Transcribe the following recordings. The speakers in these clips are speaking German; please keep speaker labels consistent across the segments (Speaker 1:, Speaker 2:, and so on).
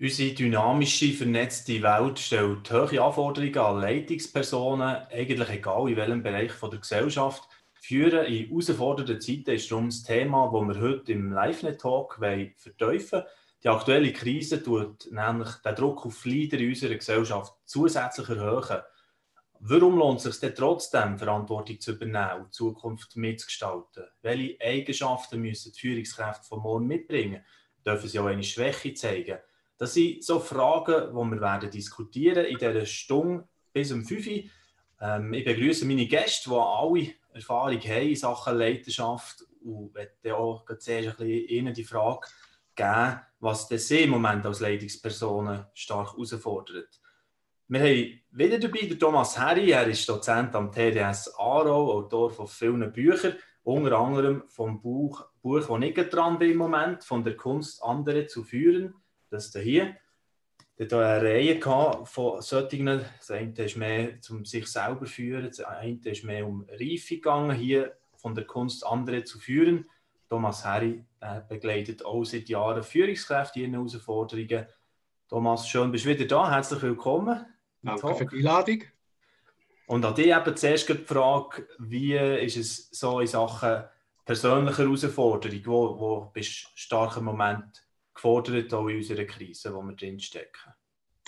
Speaker 1: Unsere dynamische, vernetzte Welt stellt hohe Anforderungen an Leitungspersonen, eigentlich egal in welchem Bereich der Gesellschaft. Führen in herausfordernden Zeiten ist darum das Thema, das wir heute im LiveNet-Talk vertiefen wollen. Die aktuelle Krise tut nämlich den Druck auf Leader in unserer Gesellschaft zusätzlich erhöhen. Warum lohnt es sich denn trotzdem, Verantwortung zu übernehmen und die Zukunft mitzugestalten? Welche Eigenschaften müssen die Führungskräfte von morgen mitbringen? Dürfen sie auch eine Schwäche zeigen? Das sind so Fragen, die wir werden diskutieren in dieser Stunde bis um 5 Uhr. Ähm, ich begrüße meine Gäste, die alle Erfahrung haben in Sachen Leidenschaft und werde auch zuerst ein bisschen Ihnen die Frage geben, was sie im Moment als Leitungspersonen stark herausfordert. Wir haben wieder dabei den Thomas Herri, er ist Dozent am TDS Aarau, Autor von vielen Büchern, unter anderem vom Buch, Buch das ich dran bin im Moment, von der Kunst, andere zu führen, das hier. Er hatte eine Reihe von solchen, das eine ist mehr um sich selber zu führen, das eine ist mehr um Reife gegangen, hier von der Kunst, andere zu führen. Thomas Herri begleitet auch seit Jahren Führungskräfte in Herausforderungen. Thomas, schön, bist du wieder da. Herzlich willkommen.
Speaker 2: Danke für die Einladung.
Speaker 1: Und an dich eben zuerst die Frage, wie ist es so in Sachen persönlicher Herausforderung, wo, wo bist du stark im Moment gefordert, auch in unserer Krise, wo wir drin stecken?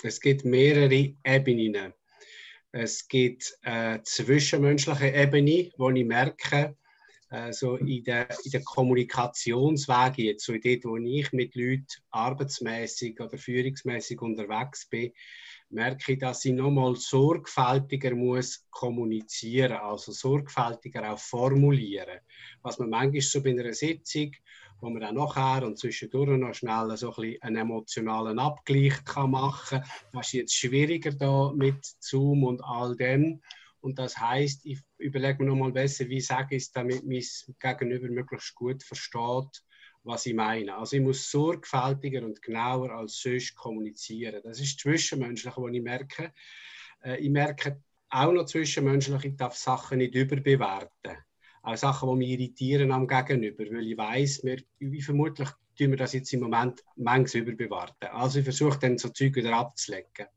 Speaker 2: Es gibt mehrere Ebenen. Es gibt eine zwischenmenschliche Ebene, wo ich merke, also in der, in der Kommunikationswege, jetzt so dort, wo ich mit Leuten arbeitsmäßig oder führungsmäßig unterwegs bin, merke ich, dass ich nochmal sorgfältiger muss kommunizieren, also sorgfältiger auch formulieren. Was man manchmal so bei einer Sitzung, wo man dann nachher und zwischendurch noch schnell so ein einen emotionalen Abgleich kann machen kann, das ist jetzt schwieriger da mit Zoom und all dem. Und das heißt, ich überlege mir nochmal besser, wie sage ich es, damit mein Gegenüber möglichst gut versteht, was ich meine. Also ich muss sorgfältiger und genauer als sonst kommunizieren. Das ist zwischenmenschlich, was ich merke. Äh, ich merke auch noch zwischenmenschlich, ich darf Sachen nicht überbewerten. Auch Sachen, die mich irritieren am Gegenüber, weil ich weiß, wie vermutlich tun wir das jetzt im Moment manchmal überbewerten. Also ich versuche dann so Zeug wieder abzulegen.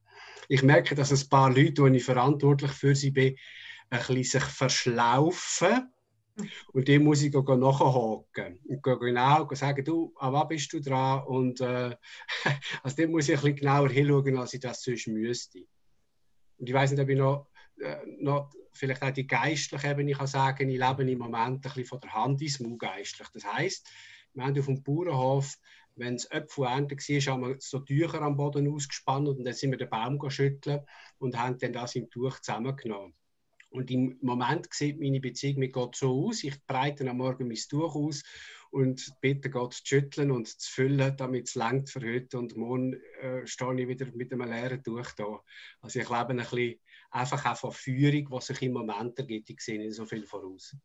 Speaker 2: Ich merke, dass ein paar Leute, die ich verantwortlich für sie bin, ein bisschen sich verschlaufen und dem muss ich nachhaken und genau sagen, du, an was bist du dran? Und äh, also dem muss ich ein bisschen genauer hinschauen, als ich das sonst müsste. Und ich weiß nicht, ob ich noch, äh, noch vielleicht auch die geistliche Ebene kann sagen, ich lebe im Moment ein bisschen von der Hand ins Mund geistlich. Das heisst, wir haben auf dem Bauernhof, wenn es Äpfelernte war, haben wir so Tücher am Boden ausgespannt und dann sind wir den Baum schütteln und haben dann das im Tuch zusammengenommen. Und im Moment sieht meine Beziehung mit Gott so aus. Ich breite am Morgen mein Tuch aus und bitte Gott zu schütteln und zu füllen, damit es längt für heute. Und morgen äh, stehe ich wieder mit einem leeren Tuch da. Also ich lebe ein bisschen einfach auch von Führung, was sich im Moment ergibt. Ich sehe nicht so viel voraus.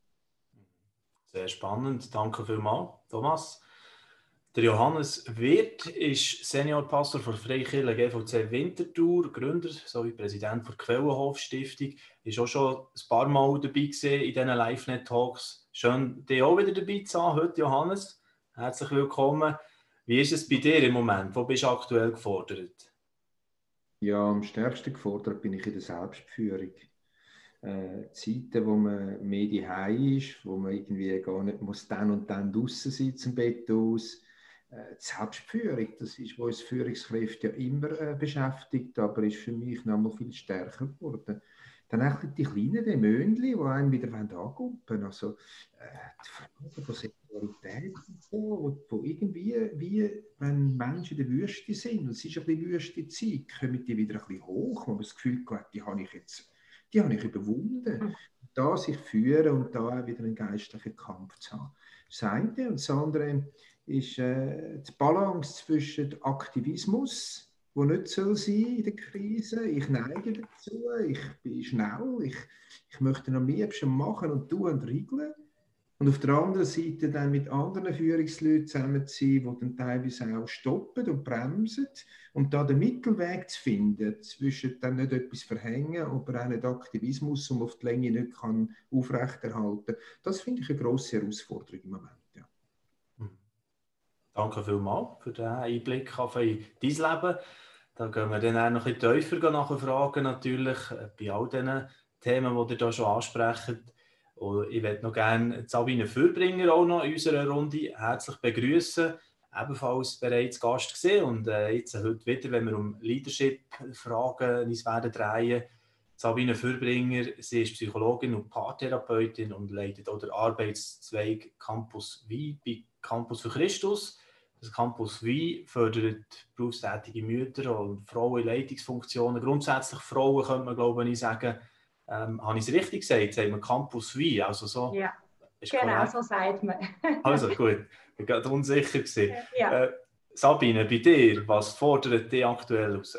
Speaker 1: Sehr spannend. Danke vielmals, Thomas. Der Johannes Wirth ist Seniorpastor der Freikirche GVC Winterthur, Gründer sowie Präsident der Quellenhof Stiftung. Ist auch schon ein paar Mal dabei in diesen LiveNet-Talks. Schön, dich auch wieder dabei zu haben heute, Johannes. Herzlich willkommen. Wie ist es bei dir im Moment? Wo bist du aktuell gefordert?
Speaker 3: Ja, am stärksten gefordert bin ich in der Selbstführung. Äh, Zeiten, wo man mehr die ist, wo man irgendwie gar nicht muss dann und dann draußen sitzen im Bett aus die Selbstführung, das ist, was uns Führungskräfte ja immer äh, beschäftigt, aber ist für mich noch mal viel stärker geworden. Dann auch die kleinen Dämonchen, die einen wieder angucken Also äh, die Frage von Sexualität wo, wo irgendwie, wie wenn Menschen in der Wüste sind, und es ist ein bisschen Wüstezeit, kommen die wieder ein bisschen hoch, wo man das Gefühl hat, die habe ich jetzt die habe ich überwunden. Mhm. Da sich führen und da wieder einen geistlichen Kampf zu haben. Das eine. Und das andere ist äh, die Balance zwischen Aktivismus, wo nicht soll sein in der Krise. Ich neige dazu, ich bin schnell, ich, ich möchte am liebsten machen und tun und regeln. Und auf der anderen Seite dann mit anderen Führungsleuten zusammen zu sein, die dann teilweise auch stoppen und bremsen. Und da den Mittelweg zu finden, zwischen dann nicht etwas verhängen, aber auch nicht Aktivismus, um auf die Länge nicht kann aufrechterhalten das finde ich eine grosse Herausforderung im Moment.
Speaker 1: Danke vielmals für den Einblick in dein Leben. Da gehen wir dann auch noch ein bisschen tiefer nachfragen, natürlich, äh, bei all diesen Themen, die ihr hier schon ansprecht. Und ich möchte noch gerne Sabine Fürbringer auch noch in unserer Runde herzlich begrüßen. Ebenfalls bereits Gast gesehen und äh, jetzt heute wieder, wenn wir um Leadership-Fragen uns werden drehen. Sabine Fürbringer, sie ist Psychologin und Paartherapeutin und leitet auch den Arbeitszweig Campus Wie bei Campus für Christus. Das Campus Wie fördert berufstätige Mütter und Frauen in Leitungsfunktionen. Grundsätzlich Frauen, könnte man glaube ich sagen. Ähm, habe ich es richtig gesagt? Sagen wir Campus Wie? Also so,
Speaker 4: ja, genau, korrekt. so sagt man.
Speaker 1: also gut, ich war unsicher. Ja. Äh, Sabine, bei dir, was fordert dich aktuell heraus?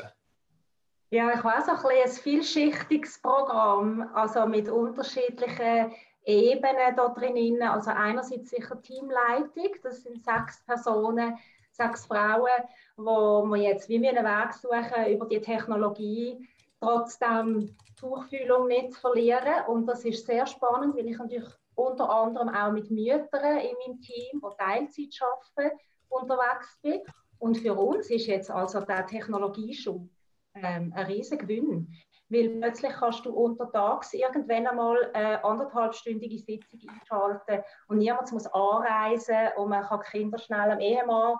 Speaker 4: Ja, ich weiß auch ein, ein vielschichtiges Programm, also mit unterschiedlichen Ebenen da drin. Also einerseits sicher Teamleitung, das sind sechs Personen, sechs Frauen, wo wir jetzt wie wir einen Weg suchen über die Technologie, trotzdem die Tuchfühlung nicht zu verlieren. Und das ist sehr spannend, weil ich natürlich unter anderem auch mit Müttern in meinem Team, die Teilzeit arbeiten, unterwegs bin. Und für uns ist jetzt also der Technologieschub ähm, ein riesiger Gewinn. Weil plötzlich kannst du untertags irgendwann einmal eine anderthalbstündige Sitzung einschalten und niemand muss anreisen und man kann Kinder schnell am Ehemann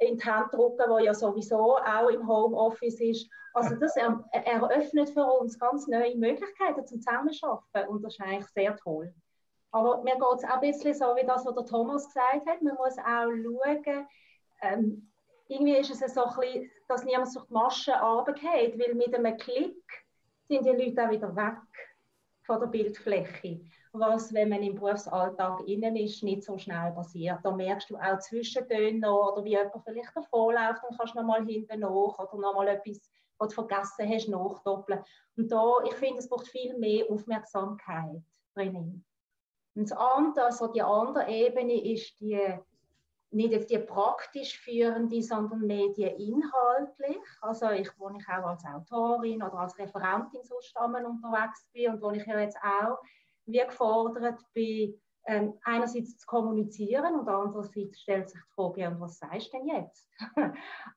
Speaker 4: in die Hand drücken, der ja sowieso auch im Homeoffice ist. Also das er, eröffnet für uns ganz neue Möglichkeiten zum Zusammenarbeiten und das ist eigentlich sehr toll. Aber mir geht es auch ein bisschen so, wie das, was der Thomas gesagt hat. Man muss auch schauen, ähm, irgendwie ist es so ein bisschen, dass niemand durch die Maschen runtergeht, weil mit einem Klick sind die Leute auch wieder weg von der Bildfläche. Was, wenn man im Berufsalltag innen ist, nicht so schnell passiert. Da merkst du auch Zwischentöne noch, oder wie jemand vielleicht davonläuft, dann kannst du nochmal hinten nach oder nochmal etwas, was du vergessen hast, nachdoppeln. Und da, ich finde, es braucht viel mehr Aufmerksamkeit drinnen. Und das andere, also die andere Ebene ist die nicht jetzt die praktisch führende, sondern mehr inhaltlich. Also ich, wo ich auch als Autorin oder als Referentin so stammen unterwegs bin und wo ich ja jetzt auch wie gefordert bin, ähm, einerseits zu kommunizieren und andererseits stellt sich die Frage, und was sagst du denn jetzt?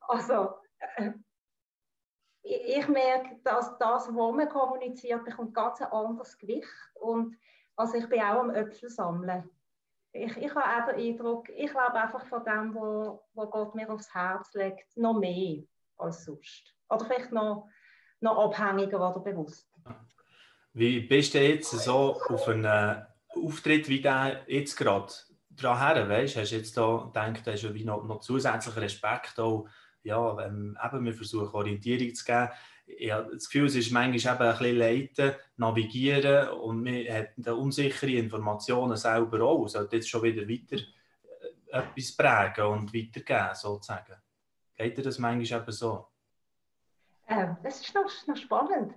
Speaker 4: also äh, ich merke, dass das, was man kommuniziert, bekommt ganz ein anderes Gewicht und also ich bin auch am Äpfel sammeln ich, habe den Eindruck, ich glaube einfach von dem, wo, wo Gott mir aufs Herz legt, noch mehr als sonst. Oder vielleicht noch, noch abhängiger oder bewusst.
Speaker 1: Wie bist du jetzt so auf einen Auftritt wie der jetzt gerade dran her, weißt? Hast du jetzt da gedacht, ja wie noch, noch zusätzlicher Respekt auch, ja, eben, wir versuchen Orientierung zu geben ich habe das Gefühl, es ist manchmal eben ein bisschen leiten, navigieren und man hat unsichere Informationen selber auch. Sollte jetzt schon wieder weiter äh, etwas prägen und weitergeben, sozusagen. Geht dir das manchmal eben so?
Speaker 4: Ähm, das ist noch, noch spannend.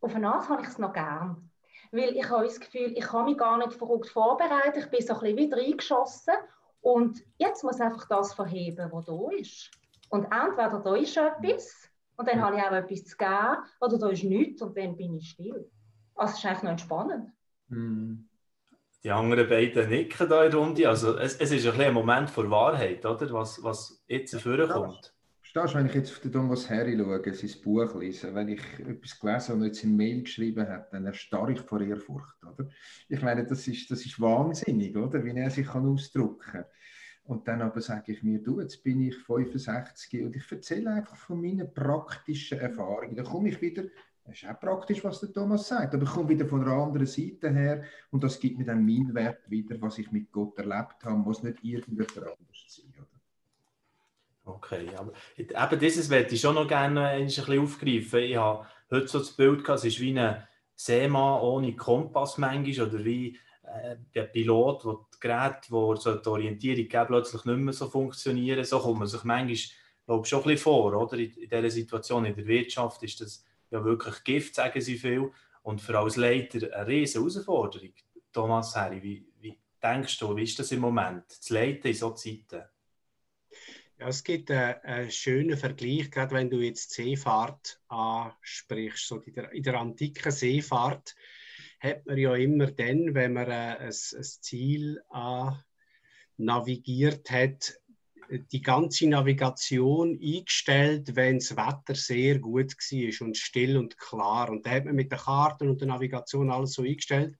Speaker 4: Auf eine Art habe ich es noch gern. Weil ich habe das Gefühl, ich kann mich gar nicht verrückt vorbereiten. Ich bin so ein bisschen wieder eingeschossen. Und jetzt muss einfach das verheben, was da ist. Und entweder da ist etwas und dann habe ich auch etwas zu geben oder da ist nichts und dann bin ich still. Also es ist eigentlich noch entspannend.
Speaker 1: Hm. Die anderen beiden nicken da in der Runde. Also es, es ist ein, ein Moment vor Wahrheit, oder? Was, was jetzt vorkommt.
Speaker 3: Verstehst du, wenn ich jetzt auf den Thomas Harry schaue, sein Buch lese, wenn ich etwas gelesen und jetzt in Mail geschrieben habe, dann erstarre ich vor Ehrfurcht. Oder? Ich meine, das ist, das ist wahnsinnig, oder? wie er sich kann ausdrücken kann. Und dann aber sage ich mir, du, jetzt bin ich 65 und ich erzähle einfach von meinen praktischen Erfahrungen. Dann komme ich wieder, das ist auch praktisch, was der Thomas sagt, aber ich komme wieder von einer anderen Seite her und das gibt mir dann meinen Wert wieder, was ich mit Gott erlebt habe, muss nicht irgendjemand anders sein. Oder?
Speaker 1: Okay, aber eben dieses werde ich schon noch gerne ein bisschen aufgreifen. Ich habe heute so das Bild gehabt, es ist wie ein Seemann ohne Kompass manchmal oder wie der Pilot, der das Gerät, wo so die Orientierung geben, plötzlich nicht mehr so funktionieren. So kommt man sich manchmal glaube schon ein bisschen vor. Oder? In, in dieser Situation in der Wirtschaft ist das ja wirklich Gift, sagen sie viel. Und für als Leiter eine riesige Herausforderung. Thomas Harry, wie, wie denkst du, wie ist das im Moment, zu leiten in solchen Zeiten?
Speaker 2: Ja, es gibt einen, einen, schönen Vergleich, gerade wenn du jetzt Seefahrt ansprichst. So in, der, in der antiken Seefahrt hat man ja immer dann, wenn man äh, ein, ein Ziel navigiert hat, die ganze Navigation eingestellt, wenn das Wetter sehr gut war und still und klar. Und da hat man mit den Karten und der Navigation alles so eingestellt.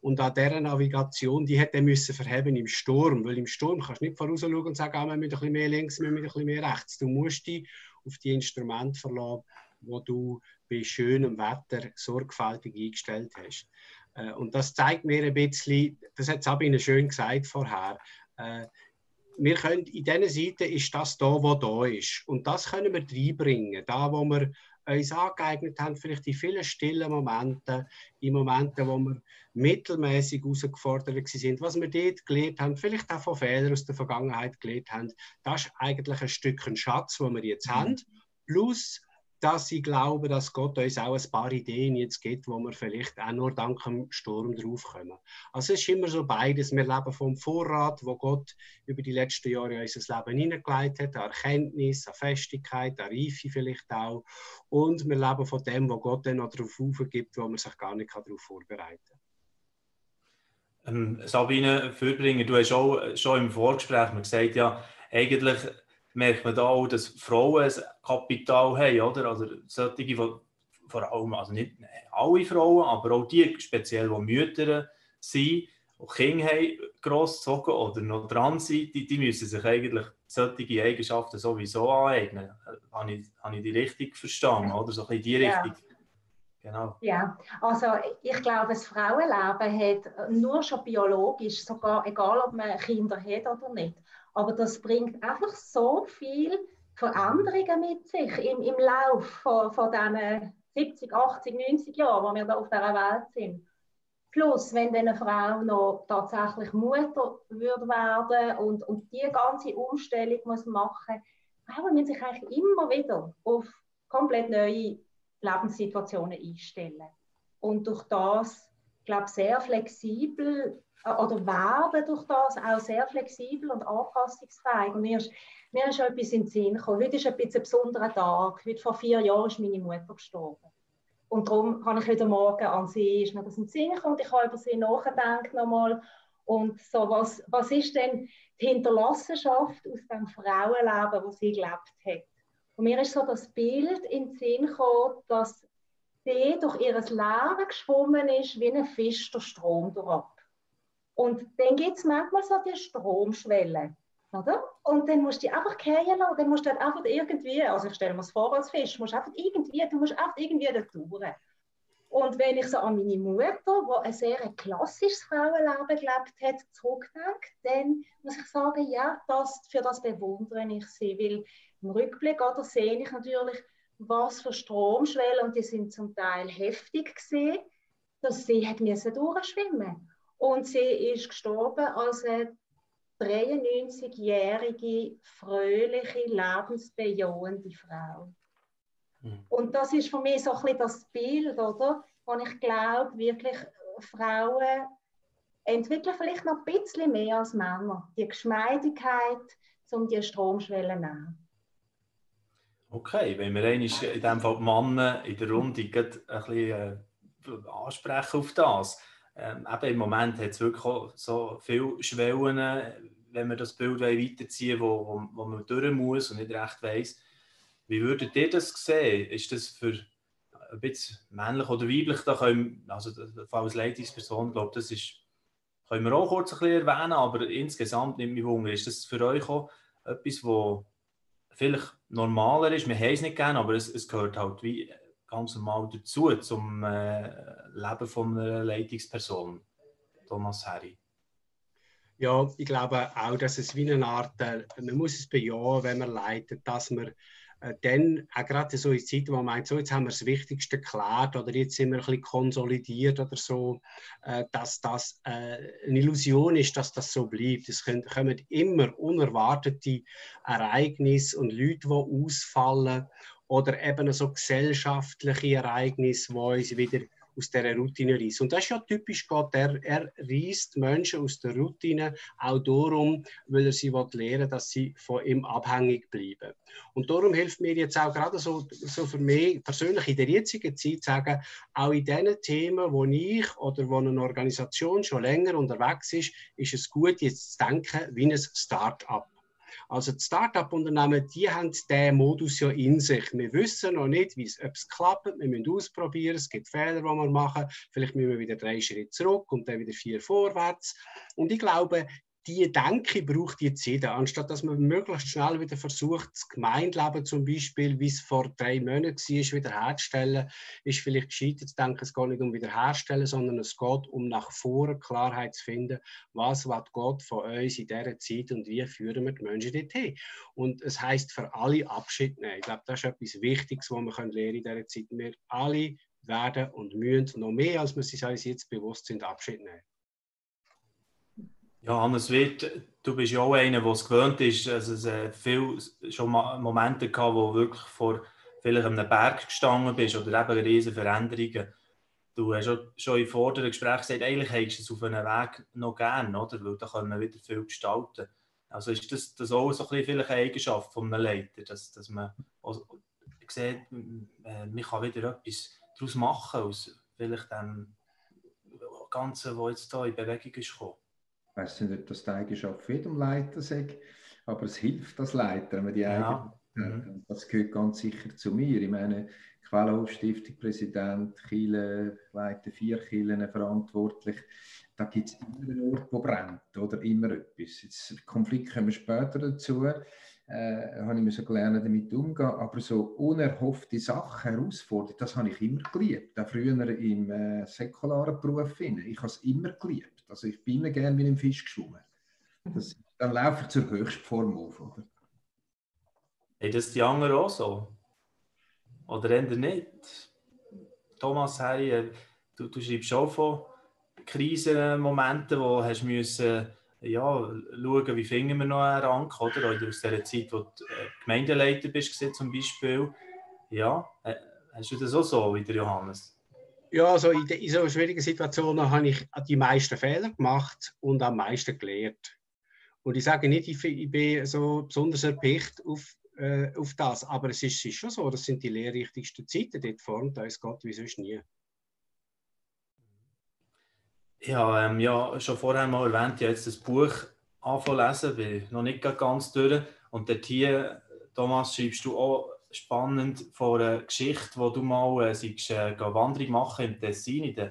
Speaker 2: Und an dieser Navigation, die hätte müssen verheben im Sturm, weil im Sturm kannst du nicht vorausschauen und sagen, ah, wir müssen ein bisschen mehr links, wir müssen ein bisschen mehr rechts. Du musst dich auf die Instrumente verlassen, wo du bei schönem Wetter sorgfältig eingestellt hast. Äh, und das zeigt mir ein bisschen, das hat Sabine schön gesagt vorher, äh, wir können, in diesen Seiten ist das da, was da ist. Und das können wir reinbringen. Da, wo wir uns angeeignet haben, vielleicht in vielen stillen Momenten, in Momenten, wo wir mittelmäßig herausgefordert sind, was wir dort gelernt haben, vielleicht auch von Fehlern aus der Vergangenheit gelernt haben, das ist eigentlich ein Stückchen Schatz, den wir jetzt mhm. haben. Plus dass ich glaube, dass Gott uns auch ein paar Ideen jetzt gibt, wo wir vielleicht auch nur dank dem Sturm draufkommen. Also es ist immer so beides. Wir leben vom Vorrat, wo Gott über die letzten Jahre in unser Leben hineingelegt hat, an Erkenntnis, an Festigkeit, an Reife vielleicht auch. Und wir leben von dem, wo Gott dann noch darauf aufgibt, wo man sich gar nicht darauf vorbereiten
Speaker 1: kann. Ähm, Sabine Fürbringer, du hast auch schon im Vorgespräch gesagt, ja, eigentlich merkt man da auch, dass Frauen ein Kapital haben, oder? Also solche, die vor allem, also nicht alle Frauen, aber auch die, speziell die Mütter sind, die Kinder haben, grossgezogen oder noch dran sind, die, die müssen sich eigentlich solche Eigenschaften sowieso aneignen. Habe ich, habe ich die richtig verstanden, oder? So in die Richtung. Ja.
Speaker 4: Genau. Ja, also ich glaube, das Frauenleben hat nur schon biologisch, sogar egal ob man Kinder hat oder nicht, aber das bringt einfach so viel Veränderungen mit sich im, im Lauf von, von diesen 70, 80, 90 Jahren, wo wir da auf dieser Welt sind. Plus, wenn eine Frau noch tatsächlich Mutter würde werden und, und die ganze Umstellung muss machen, Frauen müssen sich eigentlich immer wieder auf komplett neue Lebenssituationen einstellen. Und durch das, glaube sehr flexibel oder werden durch das auch sehr flexibel und anpassungsfähig. Und mir ist, mir ist etwas in den Sinn gekommen. Heute ist ein, bisschen ein besonderer Tag. Heute vor vier Jahren ist meine Mutter gestorben. Und darum kann ich heute Morgen an sie, ist mir das in den Sinn gekommen und ich habe über sie nachgedacht nochmal. Und so, was, was ist denn die Hinterlassenschaft aus dem Frauenleben, das sie gelebt hat? Und mir ist so das Bild in den Sinn gekommen, dass sie durch ihr Leben geschwommen ist wie ein Fisch der Strom durch. Und dann gibt es manchmal so die Stromschwelle. Oder? Und dann musst du die einfach fallen lassen. Dann musst du halt einfach irgendwie, also ich stelle mir das vor als Fisch, musst einfach irgendwie, du musst einfach irgendwie da durch. Und wenn ich so an meine Mutter, die ein sehr klassisches Frauenleben gelebt hat, zurückdenke, dann muss ich sagen, ja, das, für das bewundere ich sie. Weil im Rückblick oder, sehe ich natürlich, was für Stromschwellen, und die sind zum Teil heftig gesehen, dass sie hat durchschwimmen und sie ist gestorben als eine 93-jährige, fröhliche, lebensbejahende Frau. Mhm. Und das ist für mich so ein bisschen das Bild, oder? Wo ich glaube, wirklich Frauen entwickeln vielleicht noch ein bisschen mehr als Männer. Die Geschmeidigkeit, um die Stromschwelle zu nehmen.
Speaker 1: Okay, wenn wir in dem Fall die Männer in der Runde ein bisschen äh, ansprechen auf das ähm, im Moment hat es wirklich so viele Schwellen, wenn wir das Bild weiterziehen wo, wo, wo man durch muss und nicht recht weiss. Wie würdet ihr das sehen? Ist das für ein bisschen männlich oder weiblich? Da können, also als Leitungsperson, glaube das ist, können wir auch kurz ein bisschen erwähnen, aber insgesamt nimmt mich Wunder, ist das für euch auch etwas, was vielleicht normaler ist? Wir haben es nicht gerne, aber es, es gehört halt wie ganz normal dazu zum äh, Leben von einer Leitungsperson, Thomas Harry?
Speaker 2: Ja, ich glaube auch, dass es wie eine Art, äh, man muss es bejahen, wenn man leitet, dass man äh, dann, auch gerade so in Zeiten, wo man meint, so, jetzt haben wir das Wichtigste geklärt oder jetzt sind wir ein bisschen konsolidiert oder so, äh, dass das äh, eine Illusion ist, dass das so bleibt. Es können, kommen immer unerwartete Ereignisse und Leute, die ausfallen oder eben so gesellschaftliche Ereignisse, die uns wieder aus dieser Routine reißen. Und das ist ja typisch Gott. Er, er reißt Menschen aus der Routine auch darum, weil er sie lernen will, dass sie von ihm abhängig bleiben. Und darum hilft mir jetzt auch gerade so, so für mich persönlich in der jetzigen Zeit zu sagen, auch in diesen Themen, wo ich oder wo eine Organisation schon länger unterwegs ist, ist es gut, jetzt zu denken wie ein Start-up. Also die Start-up-Unternehmen, die haben diesen Modus ja in sich. Wir wissen noch nicht, ob es klappt. Wir müssen ausprobieren. Es gibt Fehler, die wir machen. Vielleicht müssen wir wieder drei Schritte zurück und dann wieder vier vorwärts. Und ich glaube, die Denke braucht die Zeit, anstatt dass man möglichst schnell wieder versucht, das Gemeindeleben zum Beispiel, wie es vor drei Monaten war, wiederherzustellen, ist vielleicht gescheitert zu denken, es geht nicht um wiederherstellen, sondern es geht um nach vorne Klarheit zu finden, was will Gott von uns in dieser Zeit und wie führen wir die Menschen dorthin. Und es heißt für alle Abschied nehmen. Ich glaube, das ist etwas Wichtiges, was wir lernen in dieser Zeit. Wir alle werden und müssen noch mehr, als wir uns jetzt bewusst sind, Abschied nehmen.
Speaker 1: Ja, Hannes Witt, du bist ja auch einer, der es gewöhnt ist. Also es äh, viel schon Momente gehabt, wo wirklich vor vielleicht einem Berg gestanden bist oder eben riesige Veränderungen. Du hast schon, im vorderen Gespräch gesagt, eigentlich hättest du es auf einem Weg noch gern, oder? Weil da kann man wieder viel gestalten. Also ist das, das auch so ein bisschen vielleicht eine Eigenschaft von einem Leiter, dass, dass man sieht, äh, man kann wieder etwas daraus machen aus vielleicht dem Ganzen, was jetzt hier in Bewegung ist gekommen
Speaker 3: weiß nicht, ob das die Eigenschaft für jedem Leiter sagt, aber es hilft als Leiter, wenn man die ja. Mhm. Das gehört ganz sicher zu mir. Ich meine, Quellenhof-Stiftung, Präsident, Chile, leite vier Kielen verantwortlich. Da gibt es immer einen Ort, wo brennt, oder immer etwas. Jetzt, Konflikt kommen wir später dazu. Äh, habe ich mir so gelernt, damit umzugehen. Aber so unerhoffte Sachen, Herausforderungen, das habe ich immer geliebt. Auch früher im äh, säkularen Beruf. Ich habe es immer geliebt. Also ich bin gerne mit dem Fisch geschwommen. Das, dann laufe ich zur Höchstform auf. Oder?
Speaker 1: Hey, das die anderen auch so? Oder eher nicht? Thomas, Harry, äh, du, du schreibst schon von Krisenmomenten, wo hast müssen, ja, schauen, wie finden wir noch einen Rang, oder? Oder aus dieser Zeit, wo du äh, Gemeindeleiter bist, zum Beispiel. Ja, äh, hast du das auch so wie der Johannes?
Speaker 2: Ja, also in, in so schwierigen Situationen habe ich die meisten Fehler gemacht und am meisten gelernt. Und ich sage nicht, ich, ich bin so besonders erpicht auf, äh, auf das, aber es ist, ist, schon so, das sind die lehrrichtigsten Zeiten, dort formt uns Gott wie sonst nie.
Speaker 1: Ja, ähm, ja, schon vorher mal erwähnt, habe jetzt das Buch anfangen lesen, bin noch nicht ganz durch. Und dort hier, Thomas, schreibst du auch spannend von einer Geschichte, wo du mal äh, seist, äh, Wanderung machen im Tessin, in den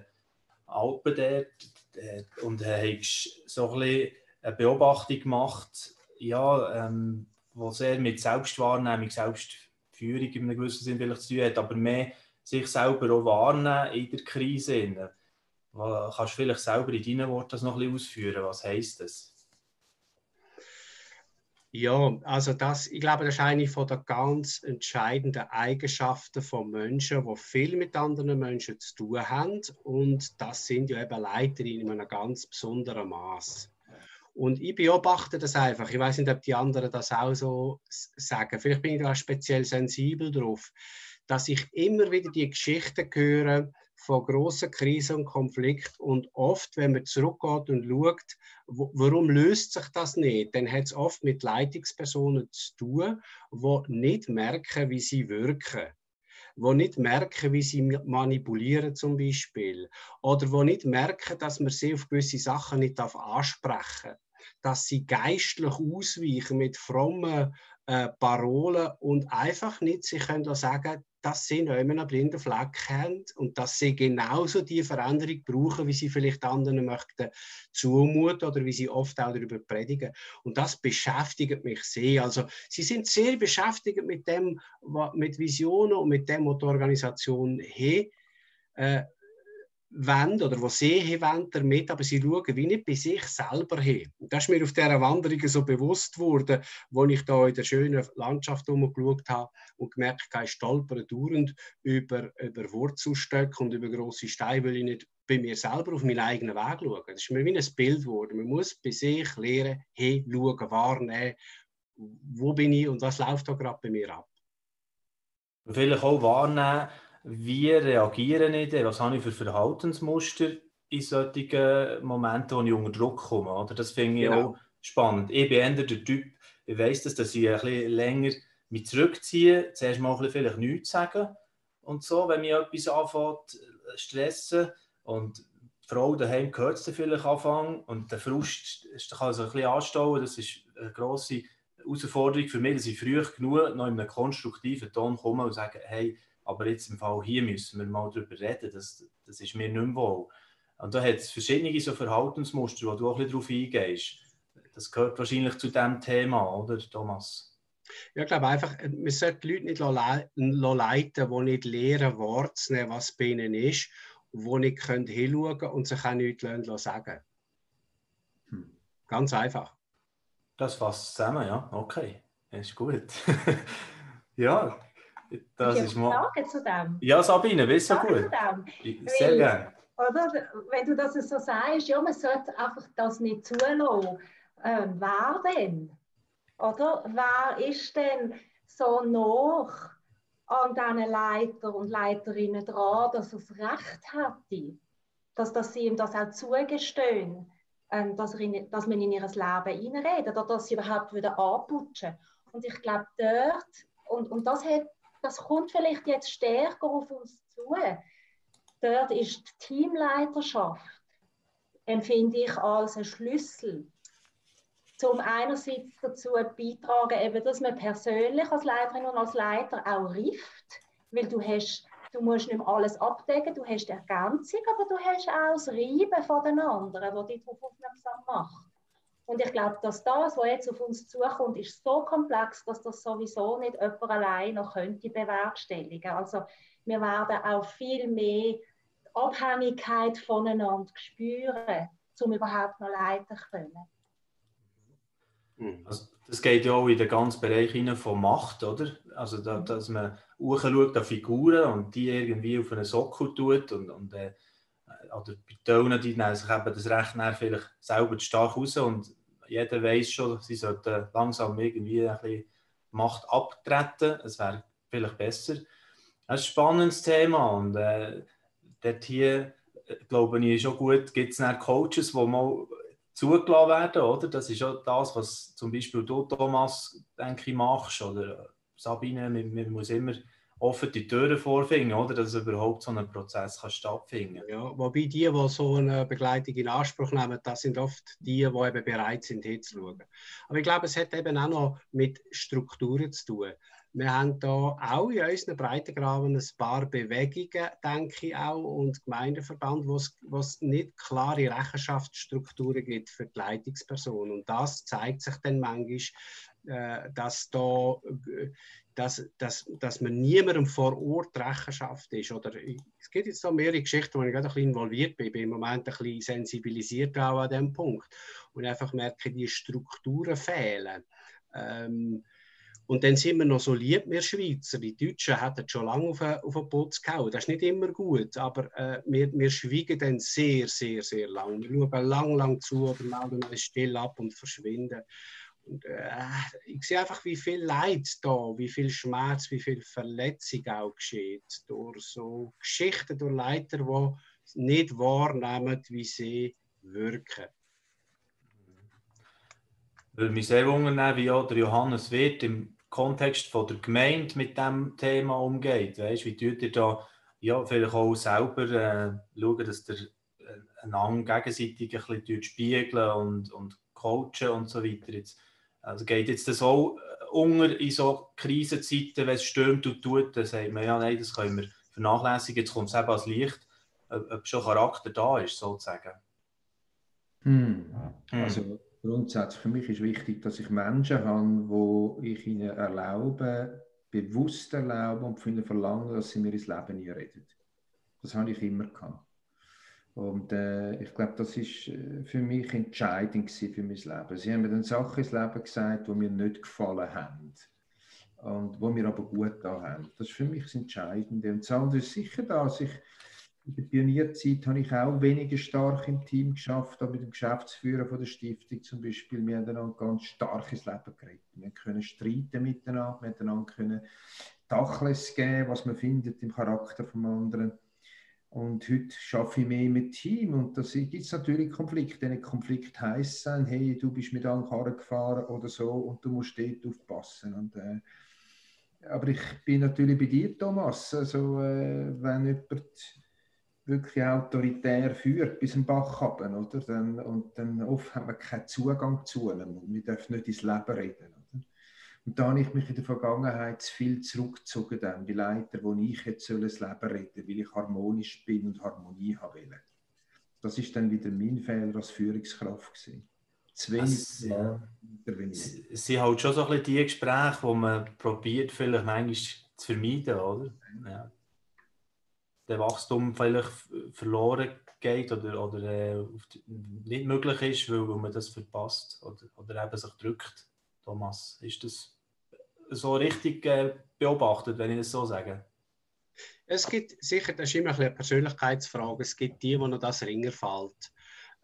Speaker 1: Alpen dort, und äh, hast so ein bisschen eine Beobachtung gemacht, ja, ähm, wo sehr mit Selbstwahrnehmung, Selbstführung in einem gewissen Sinn vielleicht zu tun hat, aber mehr sich selber auch wahrnehmen in der Krise. Kannst du vielleicht selber in deinen Worten das noch ein bisschen ausführen? Was heisst das?
Speaker 2: Ja, also das, ich glaube, das ist eine von der ganz entscheidenden Eigenschaften von Menschen, die viel mit anderen Menschen zu tun haben. Und das sind ja eben Leiterinnen in einem ganz besonderen Maß. Und ich beobachte das einfach. Ich weiß nicht, ob die anderen das auch so sagen. Vielleicht bin ich da speziell sensibel drauf, dass ich immer wieder die Geschichten höre, von grossen Krisen und Konflikten. Und oft, wenn man zurückgeht und schaut, warum löst sich das nicht, dann hat es oft mit Leitungspersonen zu tun, die nicht merken, wie sie wirken die nicht merken, wie sie manipulieren zum Beispiel. Oder die nicht merken, dass man sie auf gewisse Sachen nicht ansprechen darf. Dass sie geistlich ausweichen mit frommen äh, Parolen und einfach nicht sich können sagen, dass sie noch immer einen blinden Fleck haben und dass sie genauso die Veränderung brauchen, wie sie vielleicht anderen möchten zumuten oder wie sie oft auch darüber predigen. Und das beschäftigt mich sehr. Also sie sind sehr beschäftigt mit dem, mit Visionen und mit dem, was die Organisation hat. Äh, wollen oder was sie wollen damit, aber sie schauen wie nicht bei sich selber hin. Und das ist mir auf dieser Wanderung so bewusst geworden, wo ich da in der schönen Landschaft umgeschaut habe und gemerkt habe, ich stolpere dauernd über, über Wurzelstöcke und über grosse Steine, weil ich nicht bei mir selber auf meinen eigenen Weg schaue. Das ist mir wie ein Bild geworden. Man muss bei sich lernen, hinschauen, wahrnehmen, wo bin ich und was läuft da gerade bei mir ab.
Speaker 1: Vielleicht auch wahrnehmen, wie reagiere ich denn? Was habe ich für Verhaltensmuster in solchen Momenten, wo ich unter Druck komme? Oder? Das finde ich genau. auch spannend. Ich bin eher der Typ, ich weiss das, dass ich ein bisschen länger mich zurückziehe, zuerst mal ein bisschen vielleicht nichts sagen und so, wenn mich etwas anfängt stressen und die Frau daheim hört es vielleicht anfangen und der Frust kann so ein bisschen anstauen, das ist eine grosse Herausforderung für mich, dass ich früh genug noch in einem konstruktiven Ton komme und sage, hey, aber jetzt im Fall hier müssen wir mal darüber reden, das, das ist mir nicht mehr wohl. Und da hat es verschiedene so Verhaltensmuster, wo du auch ein bisschen darauf eingehst. Das gehört wahrscheinlich zu diesem Thema, oder Thomas?
Speaker 2: Ja, ich glaube einfach, man sollte die Leute nicht leiten, die nicht lernen, wahrzunehmen, was bei ihnen ist, wo nicht hinschauen können und sich auch nichts sagen hm. Ganz einfach.
Speaker 1: Das fasst zusammen, ja. Okay, das ist gut. ja, das
Speaker 4: ich
Speaker 1: ist mal.
Speaker 4: Frage zu dem.
Speaker 1: Ja, Sabine, bist du gut? Sehr gerne.
Speaker 4: Oder, wenn du das so sagst, ja, man sollte einfach das nicht zulassen. Äh, wer denn? Oder wer ist denn so noch an diesen Leiter und Leiterinnen dran, dass er das Recht hätte, dass, dass sie ihm das auch zugestehen, ähm, dass, in, dass man in ihr Leben reinredet oder dass sie überhaupt wieder anputschen. Und ich glaube, dort, und, und das, hat, das kommt vielleicht jetzt stärker auf uns zu, dort ist die Teamleiterschaft, empfinde ich als ein Schlüssel zum einerseits dazu beitragen, eben, dass man persönlich als Leiterin und als Leiter auch rift, weil du hast, du musst nicht mehr alles abdecken, du hast Ergänzung, aber du hast auch das Reiben von den anderen, wo dich darauf aufmerksam macht. Und ich glaube, dass das, was jetzt auf uns zukommt, ist so komplex, dass das sowieso nicht jemand allein noch könnte bewerkstelligen. Also wir werden auch viel mehr Abhängigkeit voneinander spüren, um überhaupt noch leiten zu können.
Speaker 1: Mhm. Also, das geht ja auch in den ganzen Bereich von Macht, oder? Also, da, dass man hochschaut an Figuren und die irgendwie auf einen Sockel tut und, und äh, oder bei Tönen, die nehmen sich eben das Recht vielleicht selber stark raus und jeder weiß schon, sie sollten langsam irgendwie ein bisschen Macht abtreten. Es wäre vielleicht besser. Ein spannendes Thema und äh, dort hier, äh, glaube ich, ist auch gut, gibt es Coaches, die mal zugelassen werden, oder? Das ist ja das, was zum Beispiel du, Thomas, denke ich, machst, oder Sabine, man, man muss immer offen die Türen vorfinden, oder? Dass überhaupt so ein Prozess kann stattfinden
Speaker 2: Ja, wobei die, die so eine Begleitung in Anspruch nehmen, das sind oft die, die eben bereit sind, hinzuschauen. Aber ich glaube, es hat eben auch noch mit Strukturen zu tun. Wir haben da auch in unseren Breitengraben ein paar Bewegungen, denke ich auch, und Gemeindeverband, wo es nicht klare Rechenschaftsstrukturen gibt für die Leitungsperson. Und das zeigt sich dann manchmal, äh, dass, da, dass, dass, dass man niemandem vor Ort Rechenschaft ist. Oder, es gibt jetzt so mehrere Geschichten, wo ich gerade ein bisschen involviert bin. Ich bin im Moment ein bisschen sensibilisiert auch an diesem Punkt. Und einfach merke, die Strukturen fehlen. Ähm, und dann sind wir noch so lieb, wir Schweizer. Die Deutschen hätten schon lange auf, auf den Putz gehauen. Das ist nicht immer gut, aber äh, wir, wir schweigen dann sehr, sehr, sehr lang. Wir schauen lang, lang zu oder melden uns still ab und verschwinden. Äh, ich sehe einfach, wie viel Leid da, wie viel Schmerz, wie viel Verletzung auch geschieht durch so Geschichten, durch Leiter, die nicht wahrnehmen, wie sie wirken.
Speaker 1: Würde mich sehr wundern, wie auch der Johannes Wirth im Kontext von der Gemeinde mit dem Thema umgeht. Weißt, wie tut ihr da ja, vielleicht auch selber äh, schauen, dass ihr äh, einander gegenseitig ein bisschen spiegeln und, und coachen und so weiter. Jetzt, also geht jetzt das auch äh, unter in so Krisenzeiten, wenn es stürmt und tut, dann sagt man, ja, nein, das können wir vernachlässigen, jetzt kommt es eben als Licht, ob, ob schon Charakter da ist, sozusagen.
Speaker 3: Hm. hm. Also grundsätzlich für mich ist wichtig, dass ich Menschen habe, wo ich ihnen erlaube, bewusst erlaube und von ihnen verlange, dass sie mir ins Leben reden. Das habe ich immer gehabt. Und äh, ich glaube, das ist äh, für mich entscheidend für mein Leben. Sie haben mir dann Sachen ins Leben gesagt, die mir nicht gefallen haben. Und wo mir aber gut da haben. Das ist für mich das Entscheidende. Und das andere ist sicher, dass ich in der Pionierzeit habe ich auch weniger stark im Team geschafft, aber mit dem Geschäftsführer von der Stiftung zum Beispiel, wir haben dann ganz starkes Leben geredet. Wir können streiten miteinander, wir können Dachles geben, was man findet im Charakter vom anderen. Und heute arbeite ich mehr mit Team und da gibt es natürlich Konflikte. Ein Konflikt heisst sein, hey, du bist mit einem Karren gefahren oder so und du musst dort aufpassen. Und, äh, aber ich bin natürlich bei dir, Thomas. Also, äh, wenn jemand wirklich autoritär führt bis zum Bach haben, oder? Dann, und dann oft haben wir keinen Zugang zu und wir dürfen nicht ins Leben reden. Und da habe ich mich in der Vergangenheit zu viel zurückgezogen, dann, bei Leiter, wo ich jetzt soll das Leben retten weil ich harmonisch bin und Harmonie haben will. Das ist dann wieder mein Fehler als Führungskraft. Gewesen. Zu wenig
Speaker 1: ja. intervenieren. Es sind halt schon so ein bisschen die Gespräche, die man probiert, vielleicht manchmal zu vermeiden, oder? Ja. Der Wachstum vielleicht verloren geht oder, oder äh, nicht möglich ist, weil, weil man das verpasst oder, oder eben sich drückt. Thomas, ist das so richtig äh, beobachtet, wenn ich das so sage?
Speaker 2: Es gibt sicher, das ist immer eine Persönlichkeitsfrage, es gibt die, wo noch das Ringer fällt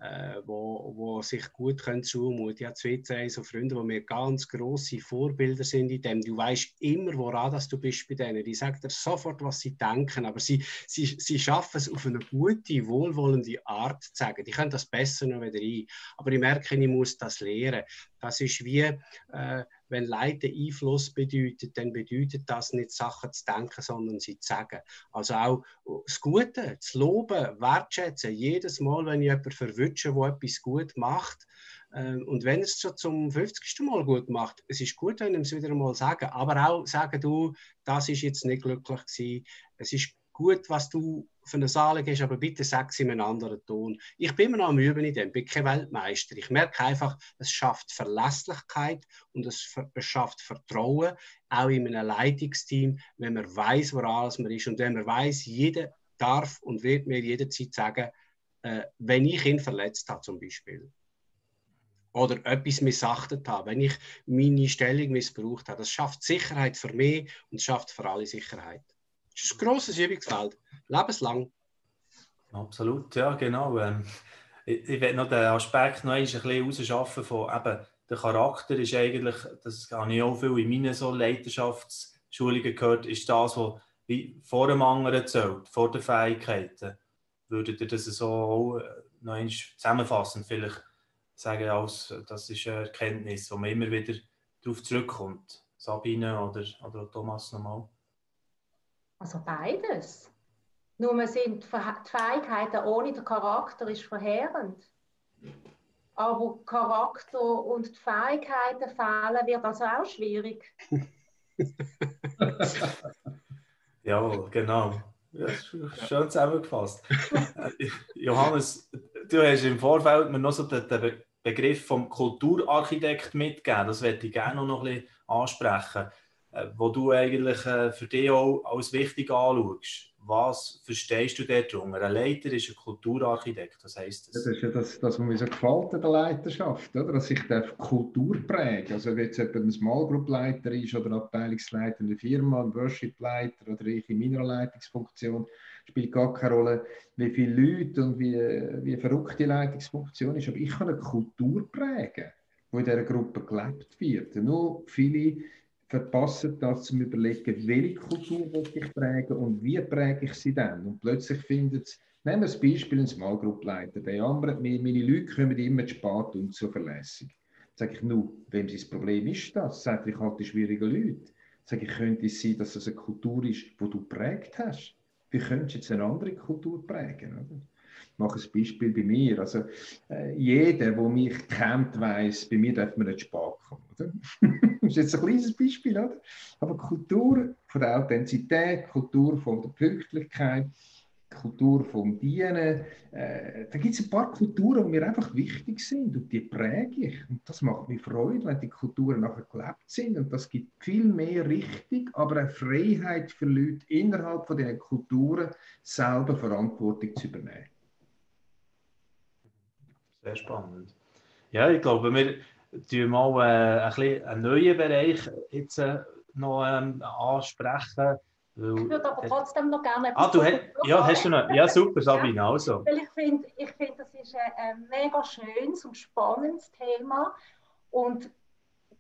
Speaker 2: äh, wo, wo sich gut können zumuten. Ich habe zwei, drei so Freunde, die mir ganz grosse Vorbilder sind in dem. Du weißt immer, woran dass du bist bei denen. Die sagen dir sofort, was sie denken, aber sie, sie, sie schaffen es auf eine gute, wohlwollende Art zu sagen. Die können das besser noch wieder ein. Aber ich merke, ich muss das lernen. Das ist wie, äh, wenn Leiden Einfluss bedeutet, dann bedeutet das nicht Sachen zu denken, sondern sie zu sagen. Also auch das Gute, zu loben, wertschätzen. Jedes Mal, wenn ich jemanden verwünsche, der etwas gut macht, äh, und wenn es schon zum 50. Mal gut macht, es ist gut, wenn ich es wieder mal sagen, aber auch sagen, du, das ist jetzt nicht glücklich gewesen. Es ist gut, was du für eine Saal gehst, aber bitte sag es in einem anderen Ton. Ich bin immer noch am Üben in dem, bin kein Weltmeister. Ich merke einfach, es schafft Verlässlichkeit und es, schafft Vertrauen, auch in einem Leitungsteam, wenn man weiß, woran man ist und wenn man weiß, jeder darf und wird mir jederzeit sagen, äh, wenn ich ihn verletzt habe zum Beispiel oder etwas missachtet habe, wenn ich meine Stellung missbraucht habe. Das schafft Sicherheit für mich und schafft für alle Sicherheit. Das ist ein grosses Übungsfeld, lebenslang.
Speaker 1: Absolut, ja, genau. Ähm, ich, ich will noch den Aspekt noch ein bisschen herausschaffen von eben, der Charakter ist eigentlich, das habe ich auch viel in meinen so Leiterschaftsschulungen gehört, ist das, was wie vor dem anderen zählt, vor den Fähigkeiten. Würdet ihr das so auch äh, noch einmal zusammenfassend vielleicht sagen, als, das ist eine Erkenntnis, wo man immer wieder darauf zurückkommt? Sabine oder, oder Thomas nochmal?
Speaker 4: Also beides. Nur sind die Fähigkeiten ohne den Charakter ist verheerend. Aber Charakter und die Fähigkeiten fehlen, wird also auch schwierig.
Speaker 1: ja, genau. Ja, schön zusammengefasst. Johannes, du hast im Vorfeld mir noch so den Begriff vom Kulturarchitekt mitgegeben. Das werde ich gerne noch ein bisschen ansprechen. Äh, wo du eigentlich äh, für dich auch als wichtig anschaust. Was verstehst du darunter? Ein Leiter ist ein Kulturarchitekt, was heisst das?
Speaker 3: Das ist ja das, das was mir so gefällt in der Leiterschaft, oder? dass ich Kultur präge. Also wenn jetzt ein Small Group Leiter ist oder Abteilungsleiter in der Firma, ein Worship Leiter oder ich in meiner Leitungsfunktion, spielt gar keine Rolle, wie viele Leute und wie, wie verrückt die Leitungsfunktion ist. Aber ich kann eine Kultur prägen, die in dieser Gruppe gelebt wird. Nur viele verpassen das zum Überlegen, welche Kultur will ich prägen und wie präge ich sie dann. Und plötzlich findet es, nehmen wir das Beispiel, ein Small Group Leiter, der jammert meine Leute kommen immer zu spät und zuverlässig. Sage ich, nur, wem sein Problem ist das? Sagt ich halt die schwierigen Leute. Sage ich, könnte es sein, dass es eine Kultur ist, die du prägt hast? Wie könntest du jetzt eine andere Kultur prägen? Oder? Ich mache ein Beispiel bei mir. Also, äh, jeder, der mich kennt, weiß, bei mir darf man nicht kommen. Oder? das ist jetzt ein kleines Beispiel, oder? Aber Kultur von der Authentizität, Kultur von der Pünktlichkeit, Kultur vom Dienen, äh, da gibt es ein paar Kulturen, die mir einfach wichtig sind und die präge ich. Und das macht mir Freude, wenn die Kulturen nachher gelebt sind und das gibt viel mehr Richtung, aber eine Freiheit für Leute innerhalb von diesen Kulturen selber Verantwortung zu übernehmen.
Speaker 1: Sehr spannend. Ja, ich glaube, wir tun mal äh, ein bisschen einen neuen Bereich jetzt äh, noch ähm, ansprechen.
Speaker 4: Weil, ich würde aber trotzdem noch gerne
Speaker 1: Ah, du hast, ja, hast du noch? Ja, super, Sabine, ja, also.
Speaker 4: Weil ich finde, ich find, das ist ein, ein mega schönes und spannendes Thema. Und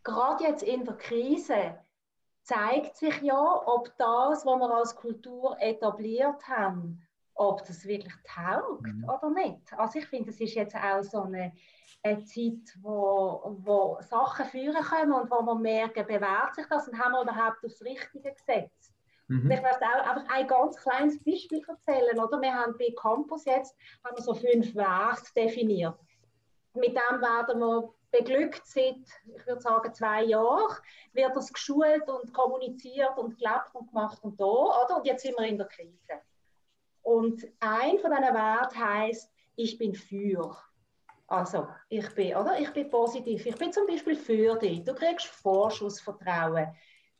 Speaker 4: gerade jetzt in der Krise zeigt sich ja, ob das, was wir als Kultur etabliert haben, ob das wirklich taugt mhm. oder nicht. Also ich finde, es ist jetzt auch so eine, eine Zeit, wo, wo Sachen führen können und wo wir merken, bewährt sich das und haben wir überhaupt das Richtige gesetzt. Mhm. Ich möchte auch einfach ein ganz kleines Beispiel erzählen. Oder? Wir haben bei Campus jetzt haben wir so fünf Werte definiert. Mit dem werden wir beglückt seit, ich würde sagen, zwei Jahren, wird das geschult und kommuniziert und gelebt und gemacht und da, oder? Und jetzt sind wir in der Krise. Und ein von diesen Werten heißt, ich bin für. Also, ich bin, oder? Ich bin positiv. Ich bin zum Beispiel für dich. Du kriegst Vorschussvertrauen.